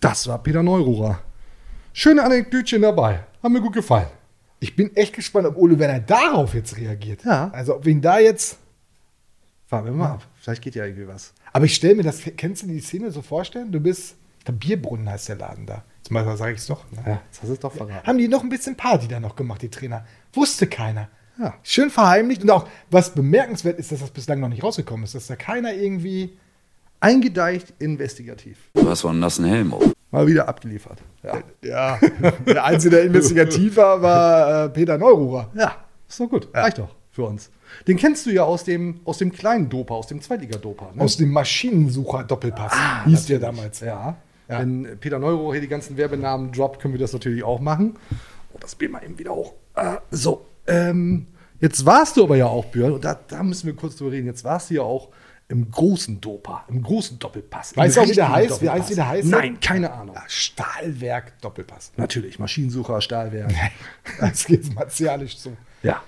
Das war Peter Neururer. Schöne Anekdötchen dabei. Haben mir gut gefallen. Ich bin echt gespannt, ob Ole Werner darauf jetzt reagiert. Ja. Also ob wir ihn da jetzt. Fahren wir mal ab. Vielleicht geht ja irgendwie was. Aber ich stelle mir das, kennst du die Szene so vorstellen? Du bist, der Bierbrunnen heißt der Laden da. Zum Beispiel sage ich es doch. Ne? Ja, jetzt hast du doch verraten. Haben die noch ein bisschen Party da noch gemacht, die Trainer? Wusste keiner. Ja. Schön verheimlicht. Und auch, was bemerkenswert ist, dass das bislang noch nicht rausgekommen ist, dass da keiner irgendwie. Eingedeicht investigativ. Du hast wohl einen nassen Helm. auf. Mal wieder abgeliefert. Ja, Ja, der Einzige, investigativer war äh, Peter Neururer. ja ist doch gut. Reicht doch für uns. Den kennst du ja aus dem, aus dem kleinen Dopa, aus dem Zweitliga-Dopa. Ne? Aus dem Maschinensucher-Doppelpass. hieß der damals. Ja. Ja. Wenn Peter Neuro hier die ganzen Werbenamen droppt, können wir das natürlich auch machen. Oh, das Bild mal eben wieder hoch. Äh, so, ähm, jetzt warst du aber ja auch, Björn, und da, da müssen wir kurz drüber reden. Jetzt warst du ja auch im großen Dopa, im großen Doppelpass. Weißt du auch, wie der heißt? Wie heißt, wie der heißt? Nein, keine Ahnung. Ja, Stahlwerk-Doppelpass. Natürlich, Maschinensucher, Stahlwerk. Das geht martialisch zu. ja.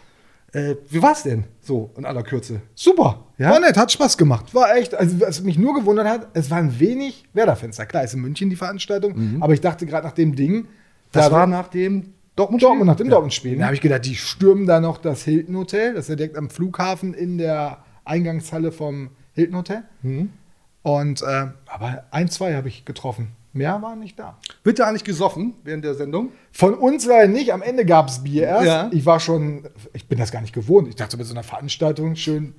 Äh, wie war's denn so in aller Kürze? Super. Ja? War nett, hat Spaß gemacht. War echt, also was mich nur gewundert hat, es waren wenig Werder-Fenster. Klar, ist in München die Veranstaltung, aber ich dachte gerade nach dem Ding, Das da war nach dem Dortmund. Dortmund nach dem Ja. Dortmund-Spiel. Da habe ich gedacht, die stürmen da noch das Hilton Hotel. Das ist ja direkt am Flughafen in der Eingangshalle vom Hilton Hotel. Mhm. Und äh, aber ein, zwei habe ich getroffen. Mehr waren nicht da. Wird da eigentlich gesoffen während der Sendung? Von uns leider nicht. Am Ende gab es Bier erst. Ja. Ich war schon, ich bin das gar nicht gewohnt. Ich dachte, bei so einer Veranstaltung schön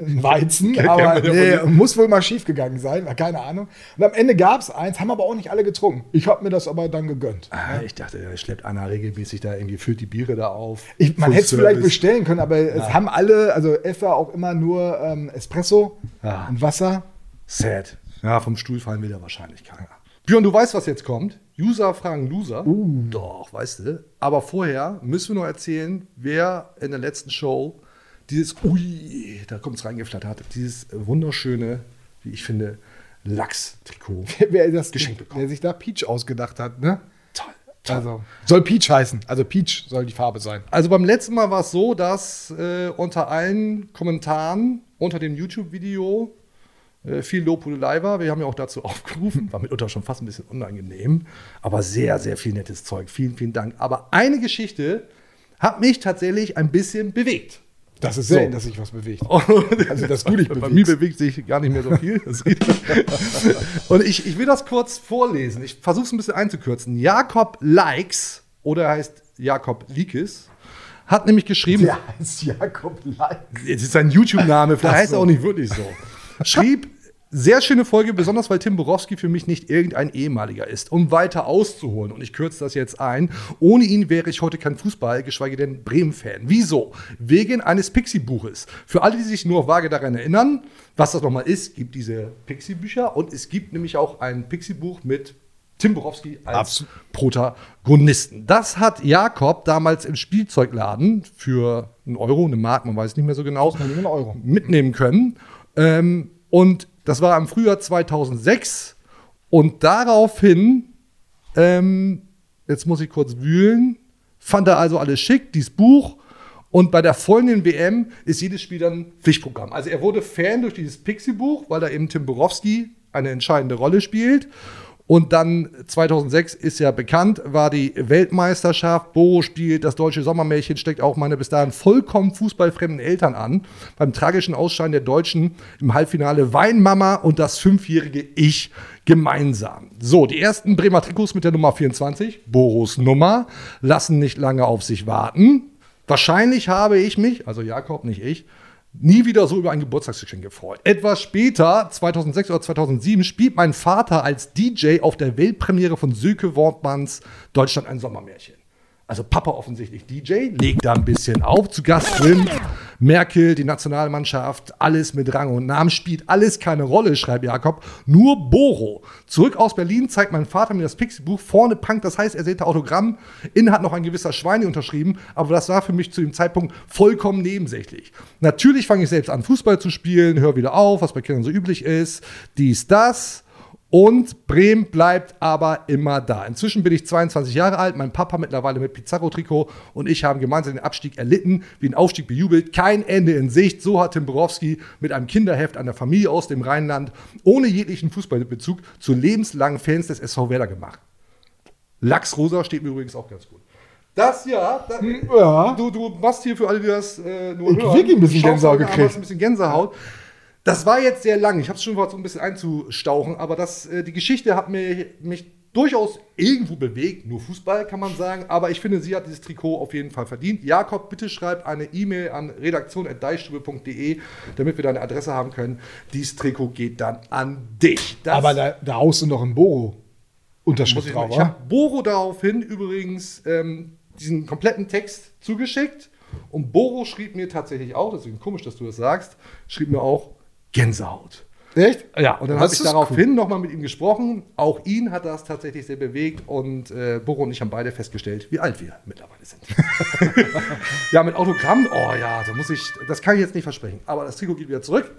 ein Weizen. Aber ja nee, muss wohl mal schief gegangen sein. Keine Ahnung. Und am Ende gab es eins, haben aber auch nicht alle getrunken. Ich habe mir das aber dann gegönnt. Ah, ich dachte, da schleppt einer regelmäßig da irgendwie, füllt die Biere da auf. Ich, man hätte es vielleicht bestellen können, aber es haben alle, also Effa auch immer nur ähm, Espresso Ja. und Wasser. Sad. Ja, vom Stuhl fallen will da wahrscheinlich keiner. Björn, du weißt, was jetzt kommt. User fragen Loser. Doch, weißt du. Aber vorher müssen wir noch erzählen, wer in der letzten Show dieses, ui, da kommt es reingeflattert, dieses wunderschöne, wie ich finde, Lachs-Trikot. Wer, das, Geschenkt bekommen. wer sich da Peach ausgedacht hat, ne? Toll. Also, soll Peach heißen. Also Peach soll die Farbe sein. Also beim letzten Mal war es so, dass äh, unter allen Kommentaren unter dem YouTube-Video äh, viel Lobhudelei war. Wir haben ja auch dazu aufgerufen, war mitunter schon fast ein bisschen unangenehm, aber sehr, sehr viel nettes Zeug. Vielen, vielen Dank. Aber eine Geschichte hat mich tatsächlich ein bisschen bewegt. Das ist So. selten, dass sich was bewegt. Also, dass du dich Bei bewegst. mir bewegt sich gar nicht mehr so viel. Und ich, ich will das kurz vorlesen. Ich versuche es ein bisschen einzukürzen. Jakob Likes, oder er heißt Jakob Likes, hat nämlich geschrieben, Der heißt Jakob Leik. es ist sein YouTube-Name, vielleicht heißt er so. auch nicht wirklich so. Schrieb, sehr schöne Folge, besonders weil Tim Borowski für mich nicht irgendein ehemaliger ist. Um weiter auszuholen, und ich kürze das jetzt ein, ohne ihn wäre ich heute kein Fußball, geschweige denn Bremen-Fan. Wieso? Wegen eines Pixie-Buches. Für alle, die sich nur vage daran erinnern, was das nochmal ist, gibt diese Pixie-Bücher und es gibt nämlich auch ein Pixie-Buch mit Tim Borowski als Absolut. Protagonisten. Das hat Jakob damals im Spielzeugladen für einen Euro, eine Mark, man weiß nicht mehr so genau, Euro. mitnehmen können. Ähm, und das war im Frühjahr 2006. Und daraufhin Ähm, jetzt muss ich kurz wühlen. Fand er also alles schick, dieses Buch. Und bei der folgenden WM ist jedes Spiel dann Pflichtprogramm. Also er wurde Fan durch dieses Pixie-Buch, weil da eben Tim Borowski eine entscheidende Rolle spielt. Und dann 2006 ist ja bekannt, war die Weltmeisterschaft. Boro spielt, das deutsche Sommermärchen steckt auch meine bis dahin vollkommen fußballfremden Eltern an. Beim tragischen Ausscheiden der Deutschen im Halbfinale Weinmama und das fünfjährige Ich gemeinsam. So, die ersten Bremer Trikots mit der Nummer 24, Boros Nummer, lassen nicht lange auf sich warten. Wahrscheinlich habe ich mich, also Jakob, nicht ich, nie wieder so über ein Geburtstagsgeschenk gefreut. Etwas später, 2006 oder 2007, spielt mein Vater als DJ auf der Weltpremiere von Söke Wortmanns Deutschland ein Sommermärchen. Also Papa offensichtlich DJ, legt da ein bisschen auf. Zu Gast drin Merkel, die Nationalmannschaft, alles mit Rang und Namen, spielt alles keine Rolle, schreibt Jakob. Nur Boro. Zurück aus Berlin zeigt mein Vater mir das Pixie-Buch. Vorne Punk, das heißt, er seht Autogramm. Innen hat noch ein gewisser Schweine unterschrieben, aber das war für mich zu dem Zeitpunkt vollkommen nebensächlich. Natürlich fange ich selbst an, Fußball zu spielen, höre wieder auf, was bei Kindern so üblich ist. Dies, das. Und Bremen bleibt aber immer da. Inzwischen bin ich 22 Jahre alt, mein Papa mittlerweile mit Pizarro-Trikot und ich haben gemeinsam den Abstieg erlitten, wie ein Aufstieg bejubelt. Kein Ende in Sicht. So hat Tim Borowski mit einem Kinderheft einer Familie aus dem Rheinland ohne jeglichen Fußballbezug zu lebenslangen Fans des SV Werder gemacht. Lachsrosa steht mir übrigens auch ganz gut. Das ja, da, Ja. Du, du machst hier für alle, die das äh, nur Ich hören. wirklich ein bisschen Gänsehaut gekriegt. Ein bisschen Gänsehaut. Das war jetzt sehr lang. Ich habe es schon versucht, so ein bisschen einzustauchen, aber das, äh, die Geschichte hat mir, mich durchaus irgendwo bewegt. Nur Fußball kann man sagen, aber ich finde, sie hat dieses Trikot auf jeden Fall verdient. Jakob, bitte schreib eine E-Mail an redaktion.deichstube.de, damit wir deine Adresse haben können. Dieses Trikot geht dann an dich. Das Aber da, da du noch ein Boro. Unterschrift ich, drauf, ich habe Boro daraufhin übrigens ähm, diesen kompletten Text zugeschickt und Boro schrieb mir tatsächlich auch, deswegen komisch, dass du das sagst, schrieb mir auch Gänsehaut. Echt? Ja, und dann habe ich daraufhin nochmal mit ihm gesprochen. Auch ihn hat das tatsächlich sehr bewegt und äh, Boro und ich haben beide festgestellt, wie alt wir mittlerweile sind. ja, mit Autogramm, oh ja, da muss ich, das kann ich jetzt nicht versprechen. Aber das Trikot geht wieder zurück.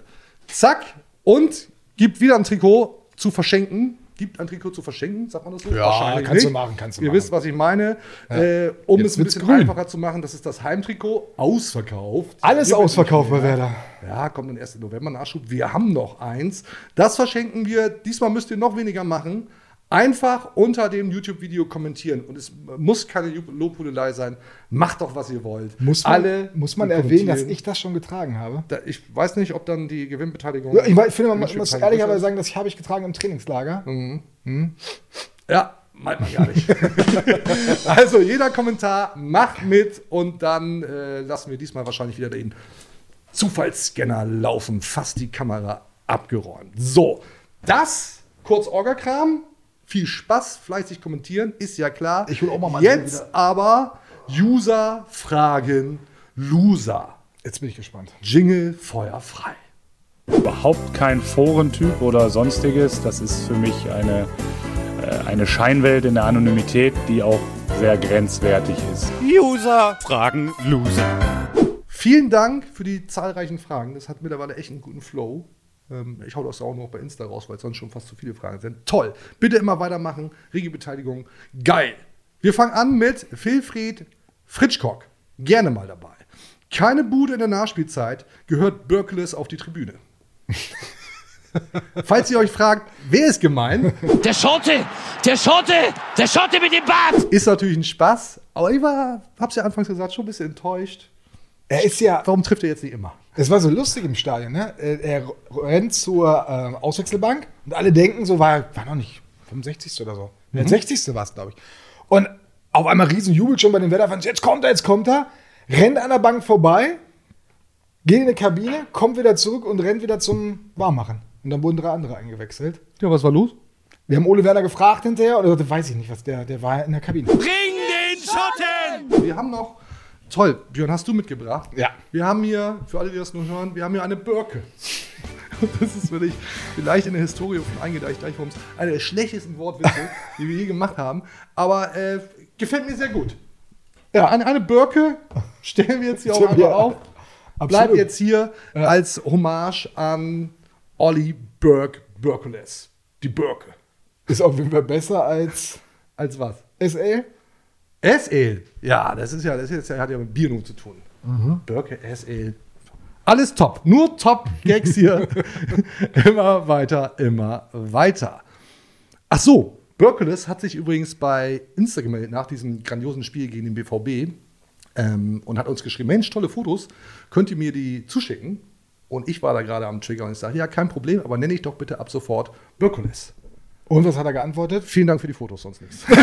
Zack, und gibt wieder ein Trikot zu verschenken. Gibt ein Trikot zu verschenken, sagt man das so? Ja, kannst du machen, kannst du Ihr machen. wisst, was ich meine. Äh, um Jetzt es ein bisschen grün. einfacher zu machen, das ist das Heimtrikot ausverkauft. Alles ausverkauft nicht bei. Werder. Ja, kommt dann erst im November Nachschub. Wir haben noch eins. Das verschenken wir. Diesmal müsst ihr noch weniger machen. Einfach unter dem YouTube-Video kommentieren. Und es muss keine Lobhudelei sein. Macht doch, was ihr wollt. Muss man, Alle muss man erwähnen, dass ich das schon getragen habe? Da, ich weiß nicht, ob dann die Gewinnbeteiligung. Ja, ich, ich finde, man muss ehrlicherweise sagen, das habe ich getragen im Trainingslager. Ja, meint man gar nicht. also jeder Kommentar macht mit und dann äh, lassen wir diesmal wahrscheinlich wieder den Zufallsscanner laufen. Fast die Kamera abgeräumt. So, das kurz Orgakram. Viel Spaß, fleißig kommentieren, ist ja klar. Ich hol auch mal mein Jetzt aber User fragen Loser. Jetzt bin ich gespannt. Jingle feuerfrei. Überhaupt kein Forentyp oder sonstiges. Das ist für mich eine, äh, eine Scheinwelt in der Anonymität, die auch sehr grenzwertig ist. User fragen Loser. Vielen Dank für die zahlreichen Fragen. Das hat mittlerweile echt einen guten Flow. Ähm, Ich hau das auch noch bei Insta raus, weil es sonst schon fast zu viele Fragen sind. Toll. Bitte immer weitermachen. Rege Beteiligung. Geil. Wir fangen an mit Wilfried Fritschkock. Gerne mal dabei. Keine Bude in der Nachspielzeit gehört Berkeles auf die Tribüne. Falls ihr euch fragt, wer ist gemein, Der Schotte, der Schotte, der Schotte mit dem Bart. ist natürlich ein Spaß. Aber ich war, hab's ja anfangs gesagt, schon ein bisschen enttäuscht. Er ist ja, Warum trifft er jetzt nicht immer? Das war so lustig im Stadion, ne? Er er rennt zur ähm, Auswechselbank und alle denken so, war, war noch nicht 65. oder so. Der 60. war es, glaube ich. Und auf einmal Riesenjubel schon bei den Werderfans. Jetzt kommt er, jetzt kommt er. Rennt an der Bank vorbei, geht in die Kabine, kommt wieder zurück und rennt wieder zum Warmmachen. Und dann wurden drei andere eingewechselt. Ja, was war los? Wir haben Ole Werner gefragt hinterher und er sagte, weiß ich nicht, was der, der war in der Kabine. Bring den Schotten. Wir haben noch. Toll, Björn, hast du mitgebracht? Ja. Wir haben hier, für alle, die das nur hören, wir haben hier eine Birke. Und das ist wirklich vielleicht in der Historie von Eingedeicht Deichwurms eine der schlechtesten Wortwitze, die wir je gemacht haben. Aber äh, gefällt mir sehr gut. Ja, eine, eine Birke stellen wir jetzt hier auch ja. auf. Bleibt jetzt hier als Hommage an Olli Burke Birkules. Die Birke. Ist auf jeden Fall besser als Als was? SL? SL. Ja, das ist ja, das ist, hat ja mit Bier nur zu tun. Birke, SL. Alles top. Nur Top-Gags hier. immer weiter, immer weiter. Ach so, Berkeles hat sich übrigens bei Insta gemeldet nach diesem grandiosen Spiel gegen den BVB ähm, und hat uns geschrieben: Mensch, tolle Fotos, könnt ihr mir die zuschicken? Und ich war da gerade am Trigger und ich sage: Ja, kein Problem, aber nenne ich doch bitte ab sofort Berkeles. Und was hat er geantwortet? Vielen Dank für die Fotos, sonst nichts.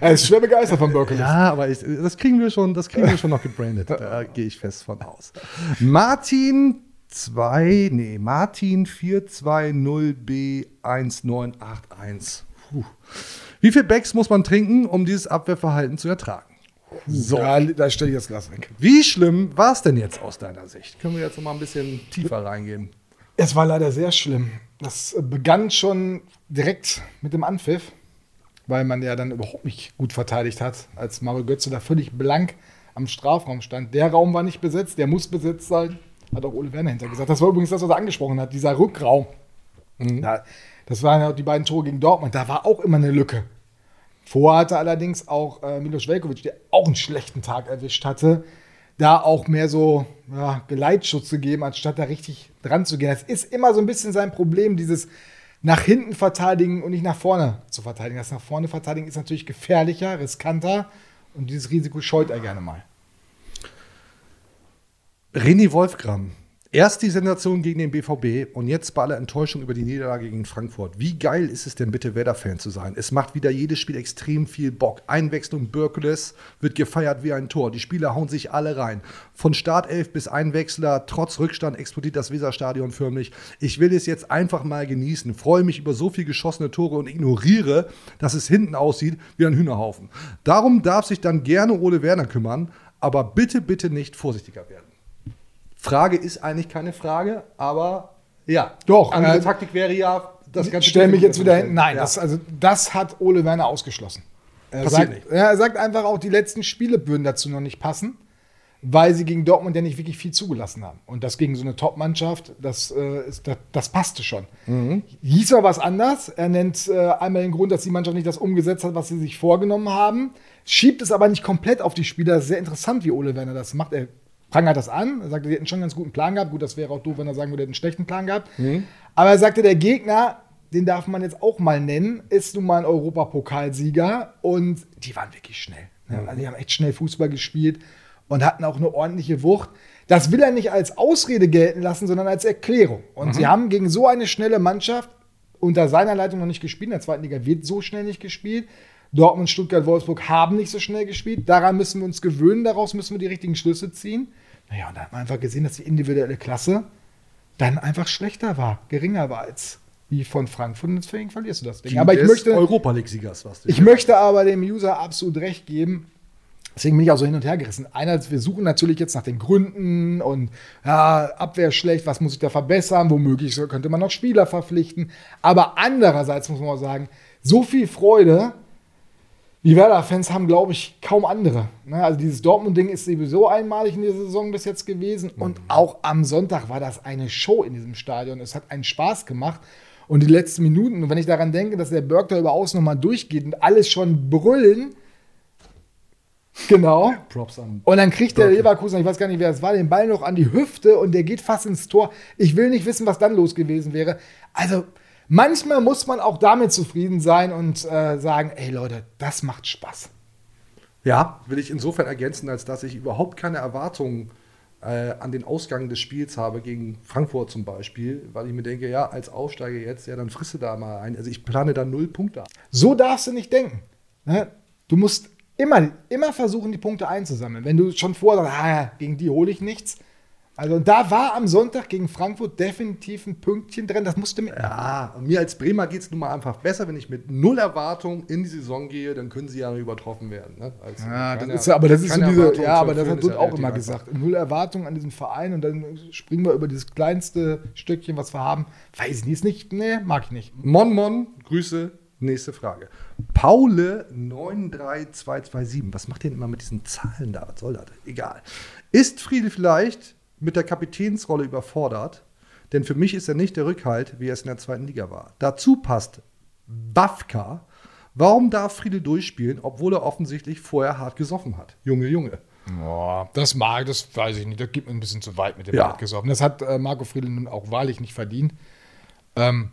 Er ist schwer begeistert von Berkeley. Ja, aber ich, das kriegen wir schon, das kriegen wir schon noch gebrandet. Da gehe ich fest von aus. Martin 2, nee, Martin 420B1981. Puh. Wie viel Becks muss man trinken, um dieses Abwehrverhalten zu ertragen? So. Ja, da stelle ich das Glas weg. Wie schlimm war es denn jetzt aus deiner Sicht? Können wir jetzt noch mal ein bisschen tiefer reingehen? Es war leider sehr schlimm. Das äh, begann schon direkt mit dem Anpfiff, weil man ja dann überhaupt nicht gut verteidigt hat, als Mario Götze da völlig blank am Strafraum stand. Der Raum war nicht besetzt, der muss besetzt sein, hat auch Ole Werner hinter gesagt. Das war übrigens das, was er angesprochen hat, dieser Rückraum. Da, das waren ja die beiden Tore gegen Dortmund, da war auch immer eine Lücke. Vorher hatte allerdings auch äh, Milos Velkovic, der auch einen schlechten Tag erwischt hatte, da auch mehr so ja, Geleitschutz gegeben, anstatt da richtig dran zu gehen. Das ist immer so ein bisschen sein Problem, dieses nach hinten verteidigen und nicht nach vorne zu verteidigen. Das nach vorne verteidigen ist natürlich gefährlicher, riskanter und dieses Risiko scheut er gerne mal. René Wolfgram. Erst die Sensation gegen den BVB und jetzt bei aller Enttäuschung über die Niederlage gegen Frankfurt. Wie geil ist es denn bitte, Werder-Fan zu sein? Es macht wieder jedes Spiel extrem viel Bock. Einwechslung Birkeles wird gefeiert wie ein Tor. Die Spieler hauen sich alle rein. Von Startelf bis Einwechsler, trotz Rückstand explodiert das Weserstadion förmlich. Ich will es jetzt einfach mal genießen. Freue mich über so viel geschossene Tore und ignoriere, dass es hinten aussieht wie ein Hühnerhaufen. Darum darf sich dann gerne Ole Werner kümmern, aber bitte, bitte nicht vorsichtiger werden. Frage ist eigentlich keine Frage, aber ja. Doch, Andere äh, Taktik wäre ja, das Ich stelle mich jetzt wieder hin. Nein, Ja. das, also, das hat Ole Werner ausgeschlossen. Er Passiert sagt, nicht. ja, er sagt einfach auch, die letzten Spiele würden dazu noch nicht passen, weil sie gegen Dortmund ja nicht wirklich viel zugelassen haben. Und das gegen so eine Top-Mannschaft, das, äh, ist, das, das passte schon. Mhm. Hieß aber was anders. Er nennt äh, einmal den Grund, dass die Mannschaft nicht das umgesetzt hat, was sie sich vorgenommen haben. Schiebt es aber nicht komplett auf die Spieler. Das ist sehr interessant, wie Ole Werner das macht. Er prangert das an. Er sagte, die hätten schon einen ganz guten Plan gehabt. Gut, das wäre auch doof, wenn er sagen würde, er hätte einen schlechten Plan gehabt. Aber er sagte, der Gegner, den darf man jetzt auch mal nennen, ist nun mal ein Europapokalsieger und die waren wirklich schnell. Ne? Also die haben echt schnell Fußball gespielt und hatten auch eine ordentliche Wucht. Das will er nicht als Ausrede gelten lassen, sondern als Erklärung. Und sie haben gegen so eine schnelle Mannschaft unter seiner Leitung noch nicht gespielt. In der zweiten Liga wird so schnell nicht gespielt. Dortmund, Stuttgart, Wolfsburg haben nicht so schnell gespielt. Daran müssen wir uns gewöhnen, daraus müssen wir die richtigen Schlüsse ziehen. Naja, und da hat man einfach gesehen, dass die individuelle Klasse dann einfach schlechter war, geringer war als die von Frankfurt. Und deswegen verlierst du das Ding. Aber ich möchte, Europa League-Siegers was. ich möchte aber dem User absolut recht geben. Deswegen bin ich auch so hin und her gerissen. Einerseits, wir suchen natürlich jetzt nach den Gründen und ja, Abwehr schlecht, was muss ich da verbessern? Womöglich könnte man noch Spieler verpflichten. Aber andererseits muss man auch sagen, so viel Freude wie Werder-Fans haben, glaube ich, kaum andere. Ne? Also dieses Dortmund-Ding ist sowieso einmalig in dieser Saison bis jetzt gewesen. Und auch am Sonntag war das eine Show in diesem Stadion. Es hat einen Spaß gemacht. Und die letzten Minuten, und wenn ich daran denke, dass der Berg da über außen nochmal durchgeht und alles schon brüllen, genau. Props an. Und dann kriegt der Leverkusen, ich weiß gar nicht, wer es war, den Ball noch an die Hüfte und der geht fast ins Tor. Ich will nicht wissen, was dann los gewesen wäre. Also manchmal muss man auch damit zufrieden sein und äh, sagen, ey Leute, das macht Spaß. Ja, will ich insofern ergänzen, als dass ich überhaupt keine Erwartungen äh, an den Ausgang des Spiels habe, gegen Frankfurt zum Beispiel, weil ich mir denke, ja, als Aufsteiger jetzt, ja, dann frisst du da mal ein. Also ich plane da null Punkte. So darfst du nicht denken. Ne? Du musst immer, immer versuchen, die Punkte einzusammeln. Wenn du schon sagst, ah, gegen die hole ich nichts. Also da war am Sonntag gegen Frankfurt definitiv ein Pünktchen drin. Das musste mit. Ja, und mir als Bremer geht es nun mal einfach besser, wenn ich mit null Erwartung in die Saison gehe, dann können sie ja übertroffen werden. Ne? Also Ja, das ist, aber das ist so diese, ja, aber das hat Dutt auch immer gesagt. Null Erwartung an diesem Verein und dann springen wir über dieses kleinste Stückchen, was wir haben. Weiß ich nicht, nicht, nee, mag ich nicht. Mon Mon, Grüße, nächste Frage. Paule 93227, was macht ihr denn immer mit diesen Zahlen da? Was soll das? Egal. Ist Friedel vielleicht mit der Kapitänsrolle überfordert? Denn für mich ist er nicht der Rückhalt, wie er es in der zweiten Liga war. Dazu passt Bafka. Warum darf Friedel durchspielen, obwohl er offensichtlich vorher hart gesoffen hat? Junge, Junge. Boah, das mag, das weiß ich nicht. Das geht mir ein bisschen zu weit mit dem Ja. ja. gesoffen. Das hat äh, Marco Friedl nun auch wahrlich nicht verdient. Ähm,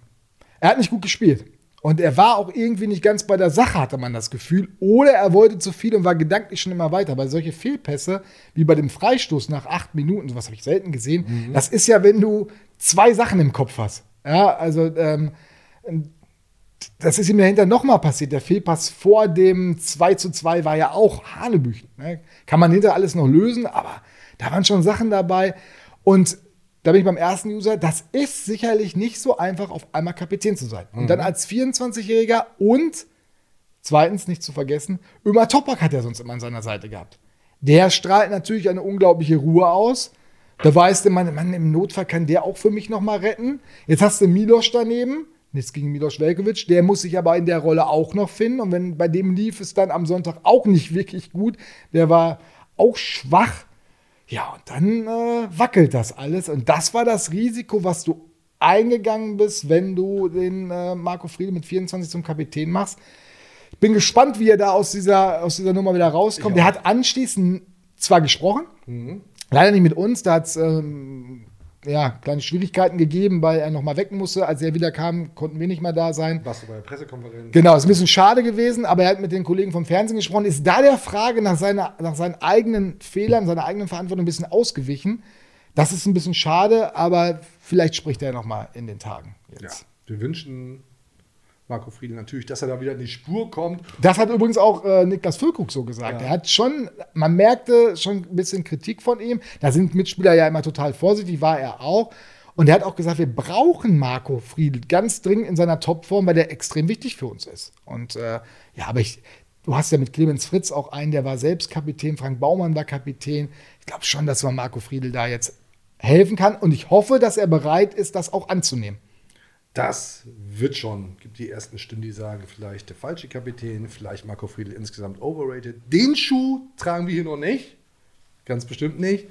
er hat nicht gut gespielt. Und er war auch irgendwie nicht ganz bei der Sache, hatte man das Gefühl. Oder er wollte zu viel und war gedanklich schon immer weiter. Weil solche Fehlpässe, wie bei dem Freistoß nach acht Minuten, sowas habe ich selten gesehen, das ist ja, wenn du zwei Sachen im Kopf hast. Ja, also ähm, das ist ihm dahinter nochmal passiert. Der Fehlpass vor dem 2 zu 2 war ja auch Hanebüchen. Ne? Kann man hinter alles noch lösen, aber da waren schon Sachen dabei. Und da bin ich beim ersten User, das ist sicherlich nicht so einfach, auf einmal Kapitän zu sein. Und dann als 24-Jähriger und zweitens nicht zu vergessen, Ömer Topak hat er sonst immer an seiner Seite gehabt. Der strahlt natürlich eine unglaubliche Ruhe aus. Da weißt du, Mann, Mann, im Notfall kann der auch für mich nochmal retten. Jetzt hast du Milos daneben. Nichts gegen Milos Velkovic. Der muss sich aber in der Rolle auch noch finden. Und wenn bei dem lief es dann am Sonntag auch nicht wirklich gut. Der war auch schwach. Ja, und dann äh, wackelt das alles. Und das war das Risiko, was du eingegangen bist, wenn du den äh, Marco Friedel mit 24 zum Kapitän machst. Ich bin gespannt, wie er da aus dieser, aus dieser Nummer wieder rauskommt. Der hat anschließend zwar gesprochen, leider nicht mit uns, da hat es ähm, ja, kleine Schwierigkeiten gegeben, weil er nochmal weg musste. Als er wieder kam, konnten wir nicht mehr da sein. Warst du bei der Pressekonferenz? Genau, ist ein bisschen schade gewesen, aber er hat mit den Kollegen vom Fernsehen gesprochen, ist da der Frage nach, seiner, nach seinen eigenen Fehlern, seiner eigenen Verantwortung ein bisschen ausgewichen. Das ist ein bisschen schade, aber vielleicht spricht er nochmal in den Tagen Ja. jetzt. Wir wünschen Marco Friedel natürlich, dass er da wieder in die Spur kommt. Das hat übrigens auch äh, Niklas Füllkrug so gesagt. Ja. Er hat schon, man merkte schon ein bisschen Kritik von ihm. Da sind Mitspieler ja immer total vorsichtig, war er auch. Und er hat auch gesagt, wir brauchen Marco Friedl ganz dringend in seiner Topform, weil der extrem wichtig für uns ist. Und äh, ja, aber ich, du hast ja mit Clemens Fritz auch einen, der war selbst Kapitän, Frank Baumann war Kapitän. Ich glaube schon, dass man Marco Friedl da jetzt helfen kann. Und ich hoffe, dass er bereit ist, das auch anzunehmen. Das wird schon. Gibt die ersten Stimmen, die sagen, vielleicht der falsche Kapitän, vielleicht Marco Friedl insgesamt overrated. Den Schuh tragen wir hier noch nicht. Ganz bestimmt nicht.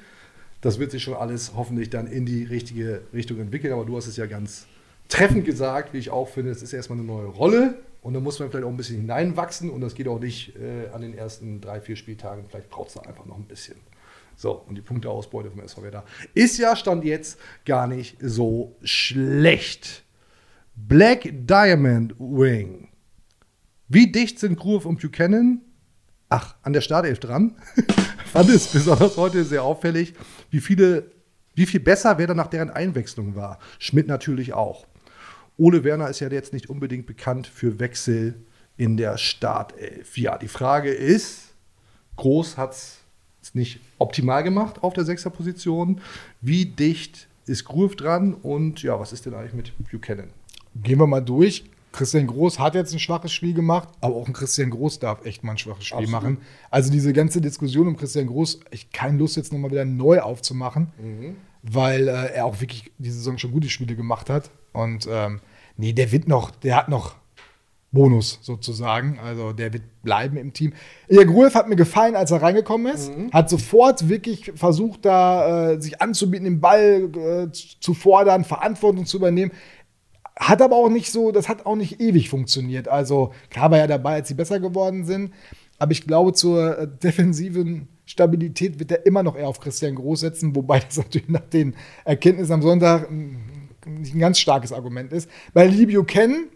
Das wird sich schon alles hoffentlich dann in die richtige Richtung entwickeln. Aber du hast es ja ganz treffend gesagt, wie ich auch finde. Es ist erstmal eine neue Rolle. Und da muss man vielleicht auch ein bisschen hineinwachsen. Und das geht auch nicht äh, an den ersten drei, vier Spieltagen. Vielleicht braucht es da einfach noch ein bisschen. So, und die Punkteausbeute vom SV Werder ist ja Stand jetzt gar nicht so schlecht. Black Diamond Wing. Wie dicht sind Groove und Buchanan? Ach, an der Startelf dran. Fand es besonders heute sehr auffällig, wie viele, wie viel besser Werder nach deren Einwechslung war. Schmidt natürlich auch. Ole Werner ist ja jetzt nicht unbedingt bekannt für Wechsel in der Startelf. Ja, die Frage ist, Groß hat es nicht optimal gemacht auf der Sechserposition. Wie dicht ist Groove dran und ja, was ist denn eigentlich mit Buchanan? Gehen wir mal durch. Christian Groß hat jetzt ein schwaches Spiel gemacht, aber auch ein Christian Groß darf echt mal ein schwaches Spiel Absolut. machen. Also diese ganze Diskussion um Christian Groß, ich keine Lust jetzt nochmal wieder neu aufzumachen, weil äh, er auch wirklich diese Saison schon gute Spiele gemacht hat. Und ähm, nee, der wird noch, der hat noch Bonus sozusagen. Also der wird bleiben im Team. Ihr Gruev hat mir gefallen, als er reingekommen ist. Hat sofort wirklich versucht, da äh, sich anzubieten, den Ball äh, zu fordern, Verantwortung zu übernehmen. Hat aber auch nicht so, das hat auch nicht ewig funktioniert. Also klar war er dabei, als sie besser geworden sind. Aber ich glaube, zur äh, defensiven Stabilität wird er immer noch eher auf Christian Groß setzen, wobei das natürlich nach den Erkenntnissen am Sonntag mm, nicht ein ganz starkes Argument ist. Bei Lee Buchanan,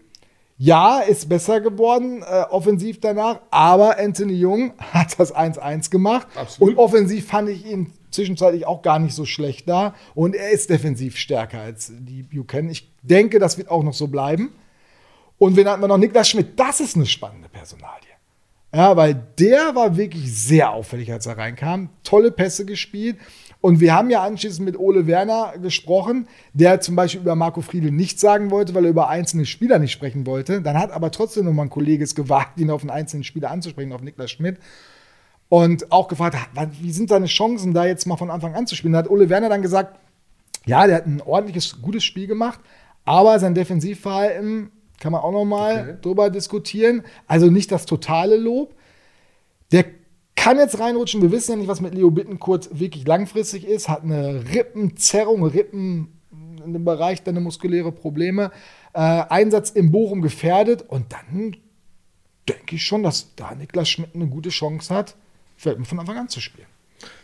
ja, ist besser geworden, äh, offensiv danach, aber Anthony Jung hat das 1-1 gemacht. Absolut. Und offensiv fand ich ihn zwischenzeitlich auch gar nicht so schlecht da. Und er ist defensiv stärker als die Buchanan. Ich denke, das wird auch noch so bleiben. Und wen hatten wir noch? Niklas Schmidt. Das ist eine spannende Personalie. Ja, weil der war wirklich sehr auffällig, als er reinkam. Tolle Pässe gespielt. Und wir haben ja anschließend mit Ole Werner gesprochen, der zum Beispiel über Marco Friedl nichts sagen wollte, weil er über einzelne Spieler nicht sprechen wollte. Dann hat aber trotzdem nochmal ein Kollege es gewagt, ihn auf einen einzelnen Spieler anzusprechen, auf Niklas Schmidt. Und auch gefragt, wie sind seine Chancen, da jetzt mal von Anfang an zu spielen? Da hat Ole Werner dann gesagt, ja, der hat ein ordentliches, gutes Spiel gemacht, aber sein Defensivverhalten kann man auch noch mal Okay. drüber diskutieren. Also nicht das totale Lob. Der kann jetzt reinrutschen. Wir wissen ja nicht, was mit Leo Bittenkurt wirklich langfristig ist. Hat eine Rippenzerrung, Rippen, in dem Bereich deine muskuläre Probleme. Äh, Einsatz in Bochum gefährdet und dann denke ich schon, dass da Niklas Schmidt eine gute Chance hat, von Anfang an zu spielen.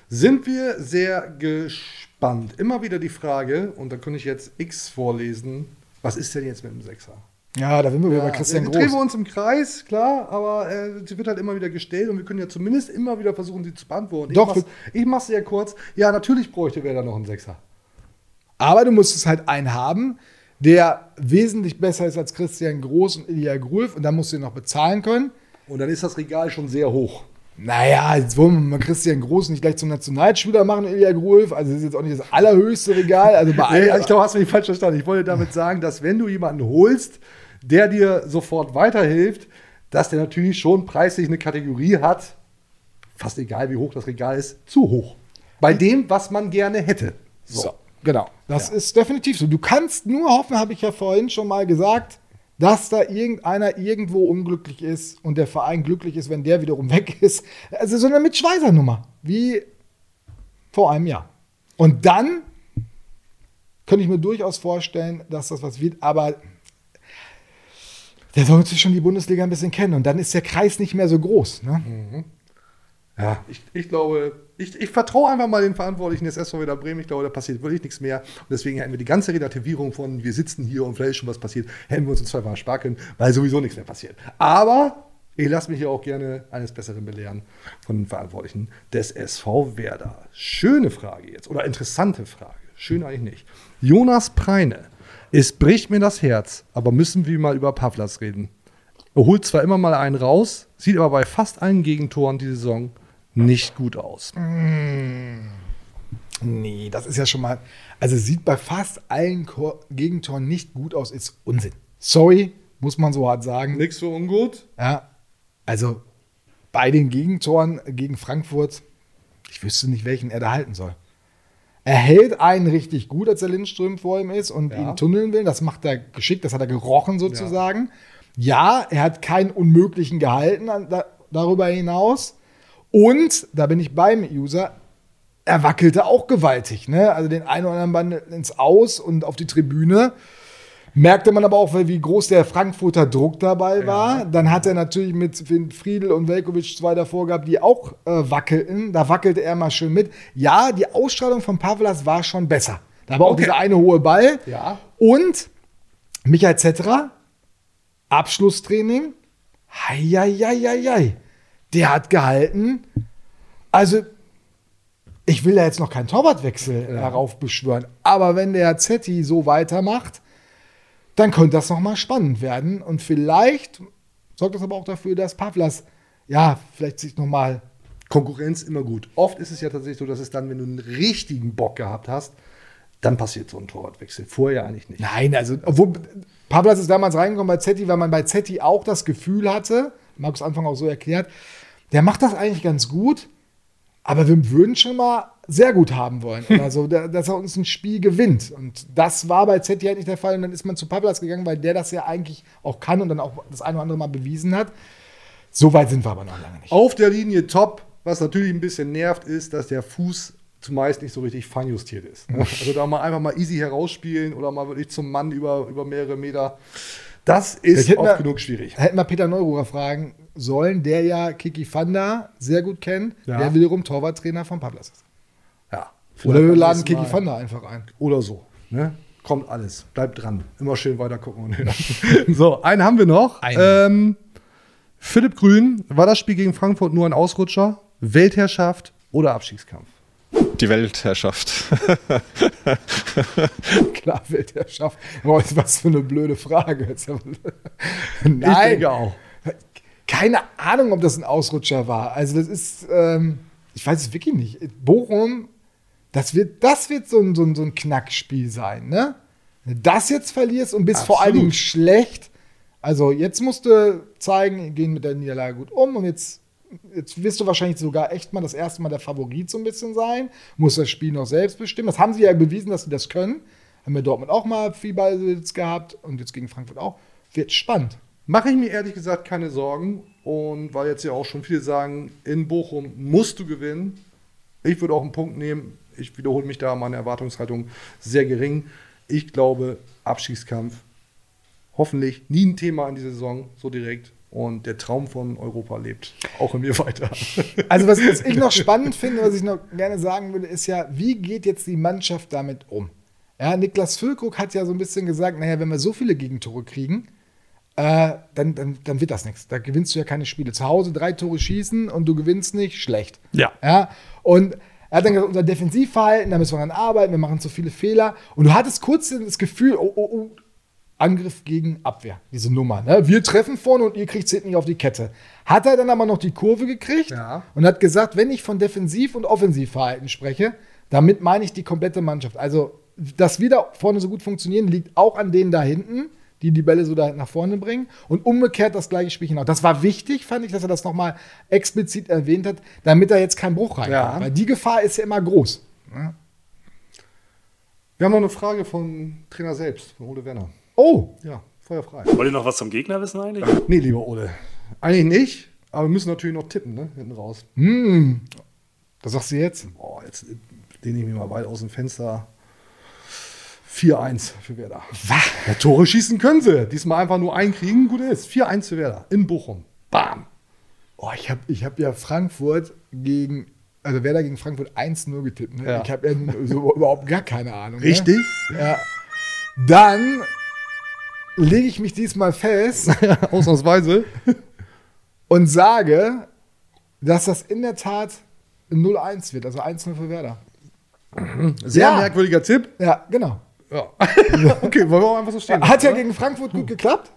Sind wir sehr gespannt. Immer wieder die Frage, und da könnte ich jetzt X vorlesen, was ist denn jetzt mit dem Sechser? Ja, da sind wir wieder bei Ja, Christian jetzt drehen wir Groß. uns im Kreis, klar, aber äh, sie wird halt immer wieder gestellt und wir können ja zumindest immer wieder versuchen, sie zu beantworten. Doch, ich ich mach's sehr kurz. Ja, natürlich bräuchte wer da noch einen Sechser. Aber du musst es halt einen haben, der wesentlich besser ist als Christian Groß und Ilya Grulf und dann musst du ihn noch bezahlen können. Und dann ist das Regal schon sehr hoch. Naja, jetzt wollen wir mal Christian Groß nicht gleich zum Nationalspieler machen, Ilya Grulf. Also das ist jetzt auch nicht das allerhöchste Regal. Also bei Nee, allen, ich glaube, hast du mich falsch verstanden. Ich wollte damit sagen, dass wenn du jemanden holst, der dir sofort weiterhilft, dass der natürlich schon preislich eine Kategorie hat, fast egal wie hoch das Regal ist, zu hoch. Bei dem, was man gerne hätte. So, genau. Das ist definitiv so. Du kannst nur hoffen, habe ich ja vorhin schon mal gesagt, dass da irgendeiner irgendwo unglücklich ist und der Verein glücklich ist, wenn der wiederum weg ist. Also so eine Mitschweißer-Nummer, wie vor einem Jahr. Und dann könnte ich mir durchaus vorstellen, dass das was wird, aber der sollte schon die Bundesliga ein bisschen kennen und dann ist der Kreis nicht mehr so groß. Ne? Ja, ich, ich glaube, ich, ich vertraue einfach mal den Verantwortlichen des SV Werder Bremen. Ich glaube, da passiert wirklich nichts mehr. Und deswegen hätten wir die ganze Relativierung von, wir sitzen hier und vielleicht ist schon was passiert, hätten wir uns in zwei Mal sparen weil sowieso nichts mehr passiert. Aber ich lasse mich hier auch gerne eines Besseren belehren von den Verantwortlichen des SV Werder. Schöne Frage jetzt, oder interessante Frage. Schön eigentlich nicht. Jonas Preine. Es bricht mir das Herz, aber müssen wir mal über Pavlas reden. Er holt zwar immer mal einen raus, sieht aber bei fast allen Gegentoren die Saison nicht gut aus. Nee, das ist ja schon mal. Also sieht bei fast allen Gegentoren nicht gut aus, ist Unsinn. Sorry, muss man so hart sagen. Nix für ungut. Ja. Also bei den Gegentoren gegen Frankfurt, ich wüsste nicht, welchen er da halten soll. Er hält einen richtig gut, als der Lindström vor ihm ist und Ja. ihn tunneln will. Das macht er geschickt, das hat er gerochen sozusagen. Ja, er hat keinen Unmöglichen gehalten an, da, darüber hinaus. Und, da bin ich beim User, er wackelte auch gewaltig. Ne? Also den einen oder anderen Band ins Aus und auf die Tribüne. Merkte man aber auch, wie groß der Frankfurter Druck dabei war. Dann hat er natürlich mit Friedel und Velkovic zwei davor gehabt, die auch äh, wackelten. Da wackelte er mal schön mit. Ja, die Ausstrahlung von Pavlas war schon besser. Da war auch Okay. dieser eine hohe Ball. Ja. Und Michael Zetterer, Abschlusstraining. Heieieiei. Der hat gehalten. Also, ich will da jetzt noch keinen Torwartwechsel heraufbeschwören. Aber wenn der Zetti so weitermacht, dann könnte das nochmal spannend werden. Und vielleicht sorgt das aber auch dafür, dass Pavlas, ja, vielleicht sich nochmal. Konkurrenz immer gut. Oft ist es ja tatsächlich so, dass es dann, wenn du einen richtigen Bock gehabt hast, dann passiert so ein Torwartwechsel. Vorher eigentlich nicht. Nein, also, obwohl Pavlas ist damals reingekommen bei Zetti, weil man bei Zetti auch das Gefühl hatte, Markus Anfang auch so erklärt, der macht das eigentlich ganz gut, aber wir würden schon mal sehr gut haben wollen. Also, da- dass er uns ein Spiel gewinnt. Und das war bei Zetti halt nicht der Fall. Und dann ist man zu Pavlas gegangen, weil der das ja eigentlich auch kann und dann auch das eine oder andere Mal bewiesen hat. So weit sind wir aber noch lange nicht. Auf der Linie top. Was natürlich ein bisschen nervt, ist, dass der Fuß zumeist nicht so richtig feinjustiert ist. ne? Also da mal einfach mal easy herausspielen oder mal wirklich zum Mann über, über mehrere Meter. Das ist oft wir- genug schwierig. Hätten wir Peter Neururer fragen sollen, der ja Kiki Fanda sehr gut kennt, Ja. der wiederum Torwarttrainer von Pavlas ist. Ja. Oder wir laden Kiki. Fanda einfach ein. Oder so. Ne? Kommt alles. Bleibt dran. Immer schön weiter gucken. Und so, einen haben wir noch. Ähm, Philipp Grün, war das Spiel gegen Frankfurt nur ein Ausrutscher? Weltherrschaft oder Abstiegskampf? Die Weltherrschaft. Klar, Weltherrschaft. Boah, was für eine blöde Frage. Aber- Nein, denke auch. keine Ahnung, ob das ein Ausrutscher war. Also das ist, ähm, ich weiß es wirklich nicht. Bochum, das wird, das wird so ein, so ein, so ein Knackspiel sein, ne? Wenn du das jetzt verlierst und bist vor allen Absolut. Dingen schlecht. Also jetzt musst du zeigen, gehen mit der Niederlage gut um und jetzt, jetzt wirst du wahrscheinlich sogar echt mal das erste Mal der Favorit so ein bisschen sein. Musst das Spiel noch selbst bestimmen. Das haben sie ja bewiesen, dass sie das können. Haben wir Dortmund auch mal viel Ballbesitz gehabt und jetzt gegen Frankfurt auch. Wird spannend. Mache ich mir ehrlich gesagt keine Sorgen. Und weil jetzt ja auch schon viele sagen, in Bochum musst du gewinnen. Ich würde auch einen Punkt nehmen. Ich wiederhole mich da, meine Erwartungshaltung sehr gering. Ich glaube, Abstiegskampf hoffentlich nie ein Thema in dieser Saison so direkt. Und der Traum von Europa lebt auch in mir weiter. Also was, was ich noch spannend finde, was ich noch gerne sagen würde, ist ja, wie geht jetzt die Mannschaft damit um? Ja, Niklas Füllkrug hat ja so ein bisschen gesagt, naja, wenn wir so viele Gegentore kriegen, äh, dann, dann, dann wird das nichts. Da gewinnst du ja keine Spiele. Zu Hause drei Tore schießen und du gewinnst nicht, schlecht. Ja. ja? Und er hat dann gesagt, unser Defensivverhalten, da müssen wir dran arbeiten, wir machen zu viele Fehler. Und du hattest kurz das Gefühl, oh, oh, oh, Angriff gegen Abwehr, diese Nummer. Ne? Wir treffen vorne und ihr kriegt es hinten nicht auf die Kette. Hat er dann aber noch die Kurve gekriegt Ja. und hat gesagt, wenn ich von Defensiv- und Offensivverhalten spreche, damit meine ich die komplette Mannschaft. Also, dass wir da vorne so gut funktionieren, liegt auch an denen da hinten, die die Bälle so da nach vorne bringen. Und umgekehrt das gleiche Spielchen auch. Das war wichtig, fand ich, dass er das nochmal explizit erwähnt hat, damit da jetzt kein Bruch reinkommt. Ja. Weil die Gefahr ist ja immer groß. Wir haben noch eine Frage von Trainer selbst, von Ole Werner. Oh, Ja, feuerfrei. Wollt ihr noch was zum Gegner wissen eigentlich? Nee, lieber Ole. Eigentlich nicht, aber wir müssen natürlich noch tippen, ne? Hinten raus. das sagst du jetzt? Boah, jetzt lehne ich mich mal weit aus dem Fenster. 4-1 für Werder. Ja, Tore schießen können sie. Diesmal einfach nur einkriegen, gut ist. 4-1 für Werder in Bochum. Bam. Oh, ich habe ich hab ja Frankfurt gegen, also Werder gegen Frankfurt 1-0 getippt. Ne? Ja. Ich habe ja so überhaupt gar keine Ahnung. Richtig? Ne? Ja. Dann lege ich mich diesmal fest Ausnahmsweise. und sage, dass das in der Tat 0-1 wird, also 1-0 für Werder. Sehr Ja. merkwürdiger Tipp. Ja, genau. Ja. okay, wollen wir auch einfach so stehen. Hat ja oder? gegen Frankfurt gut geklappt.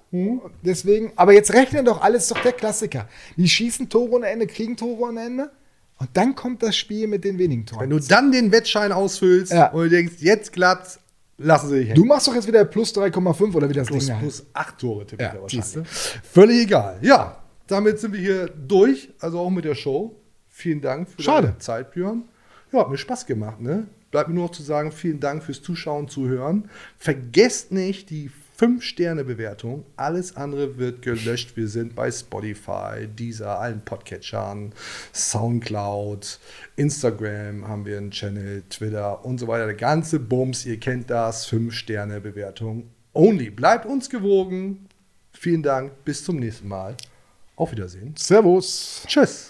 Deswegen, aber jetzt rechnen doch alles doch der Klassiker. Die schießen Tore ohne Ende, kriegen Tore ohne Ende. Und dann kommt das Spiel mit den wenigen Toren. Wenn du dann den Wettschein ausfüllst Ja. und du denkst, jetzt klappt's, lassen sie dich hängen. Du machst doch jetzt wieder plus 3,5 oder wie das plus, Ding heißt. plus acht Tore tippe ich Ja, wahrscheinlich. Völlig egal. Ja, damit sind wir hier durch, also auch mit der Show. Vielen Dank für Schade. deine Zeit, Björn. Ja, hat mir Spaß gemacht, ne? Bleibt mir nur noch zu sagen, vielen Dank fürs Zuschauen, Zuhören. Vergesst nicht die 5-Sterne-Bewertung. Alles andere wird gelöscht. Wir sind bei Spotify, Deezer, allen Podcatchern, Soundcloud, Instagram haben wir einen Channel, Twitter und so weiter. Der ganze Bums, ihr kennt das. 5-Sterne-Bewertung only. Bleibt uns gewogen. Vielen Dank. Bis zum nächsten Mal. Auf Wiedersehen. Servus. Tschüss.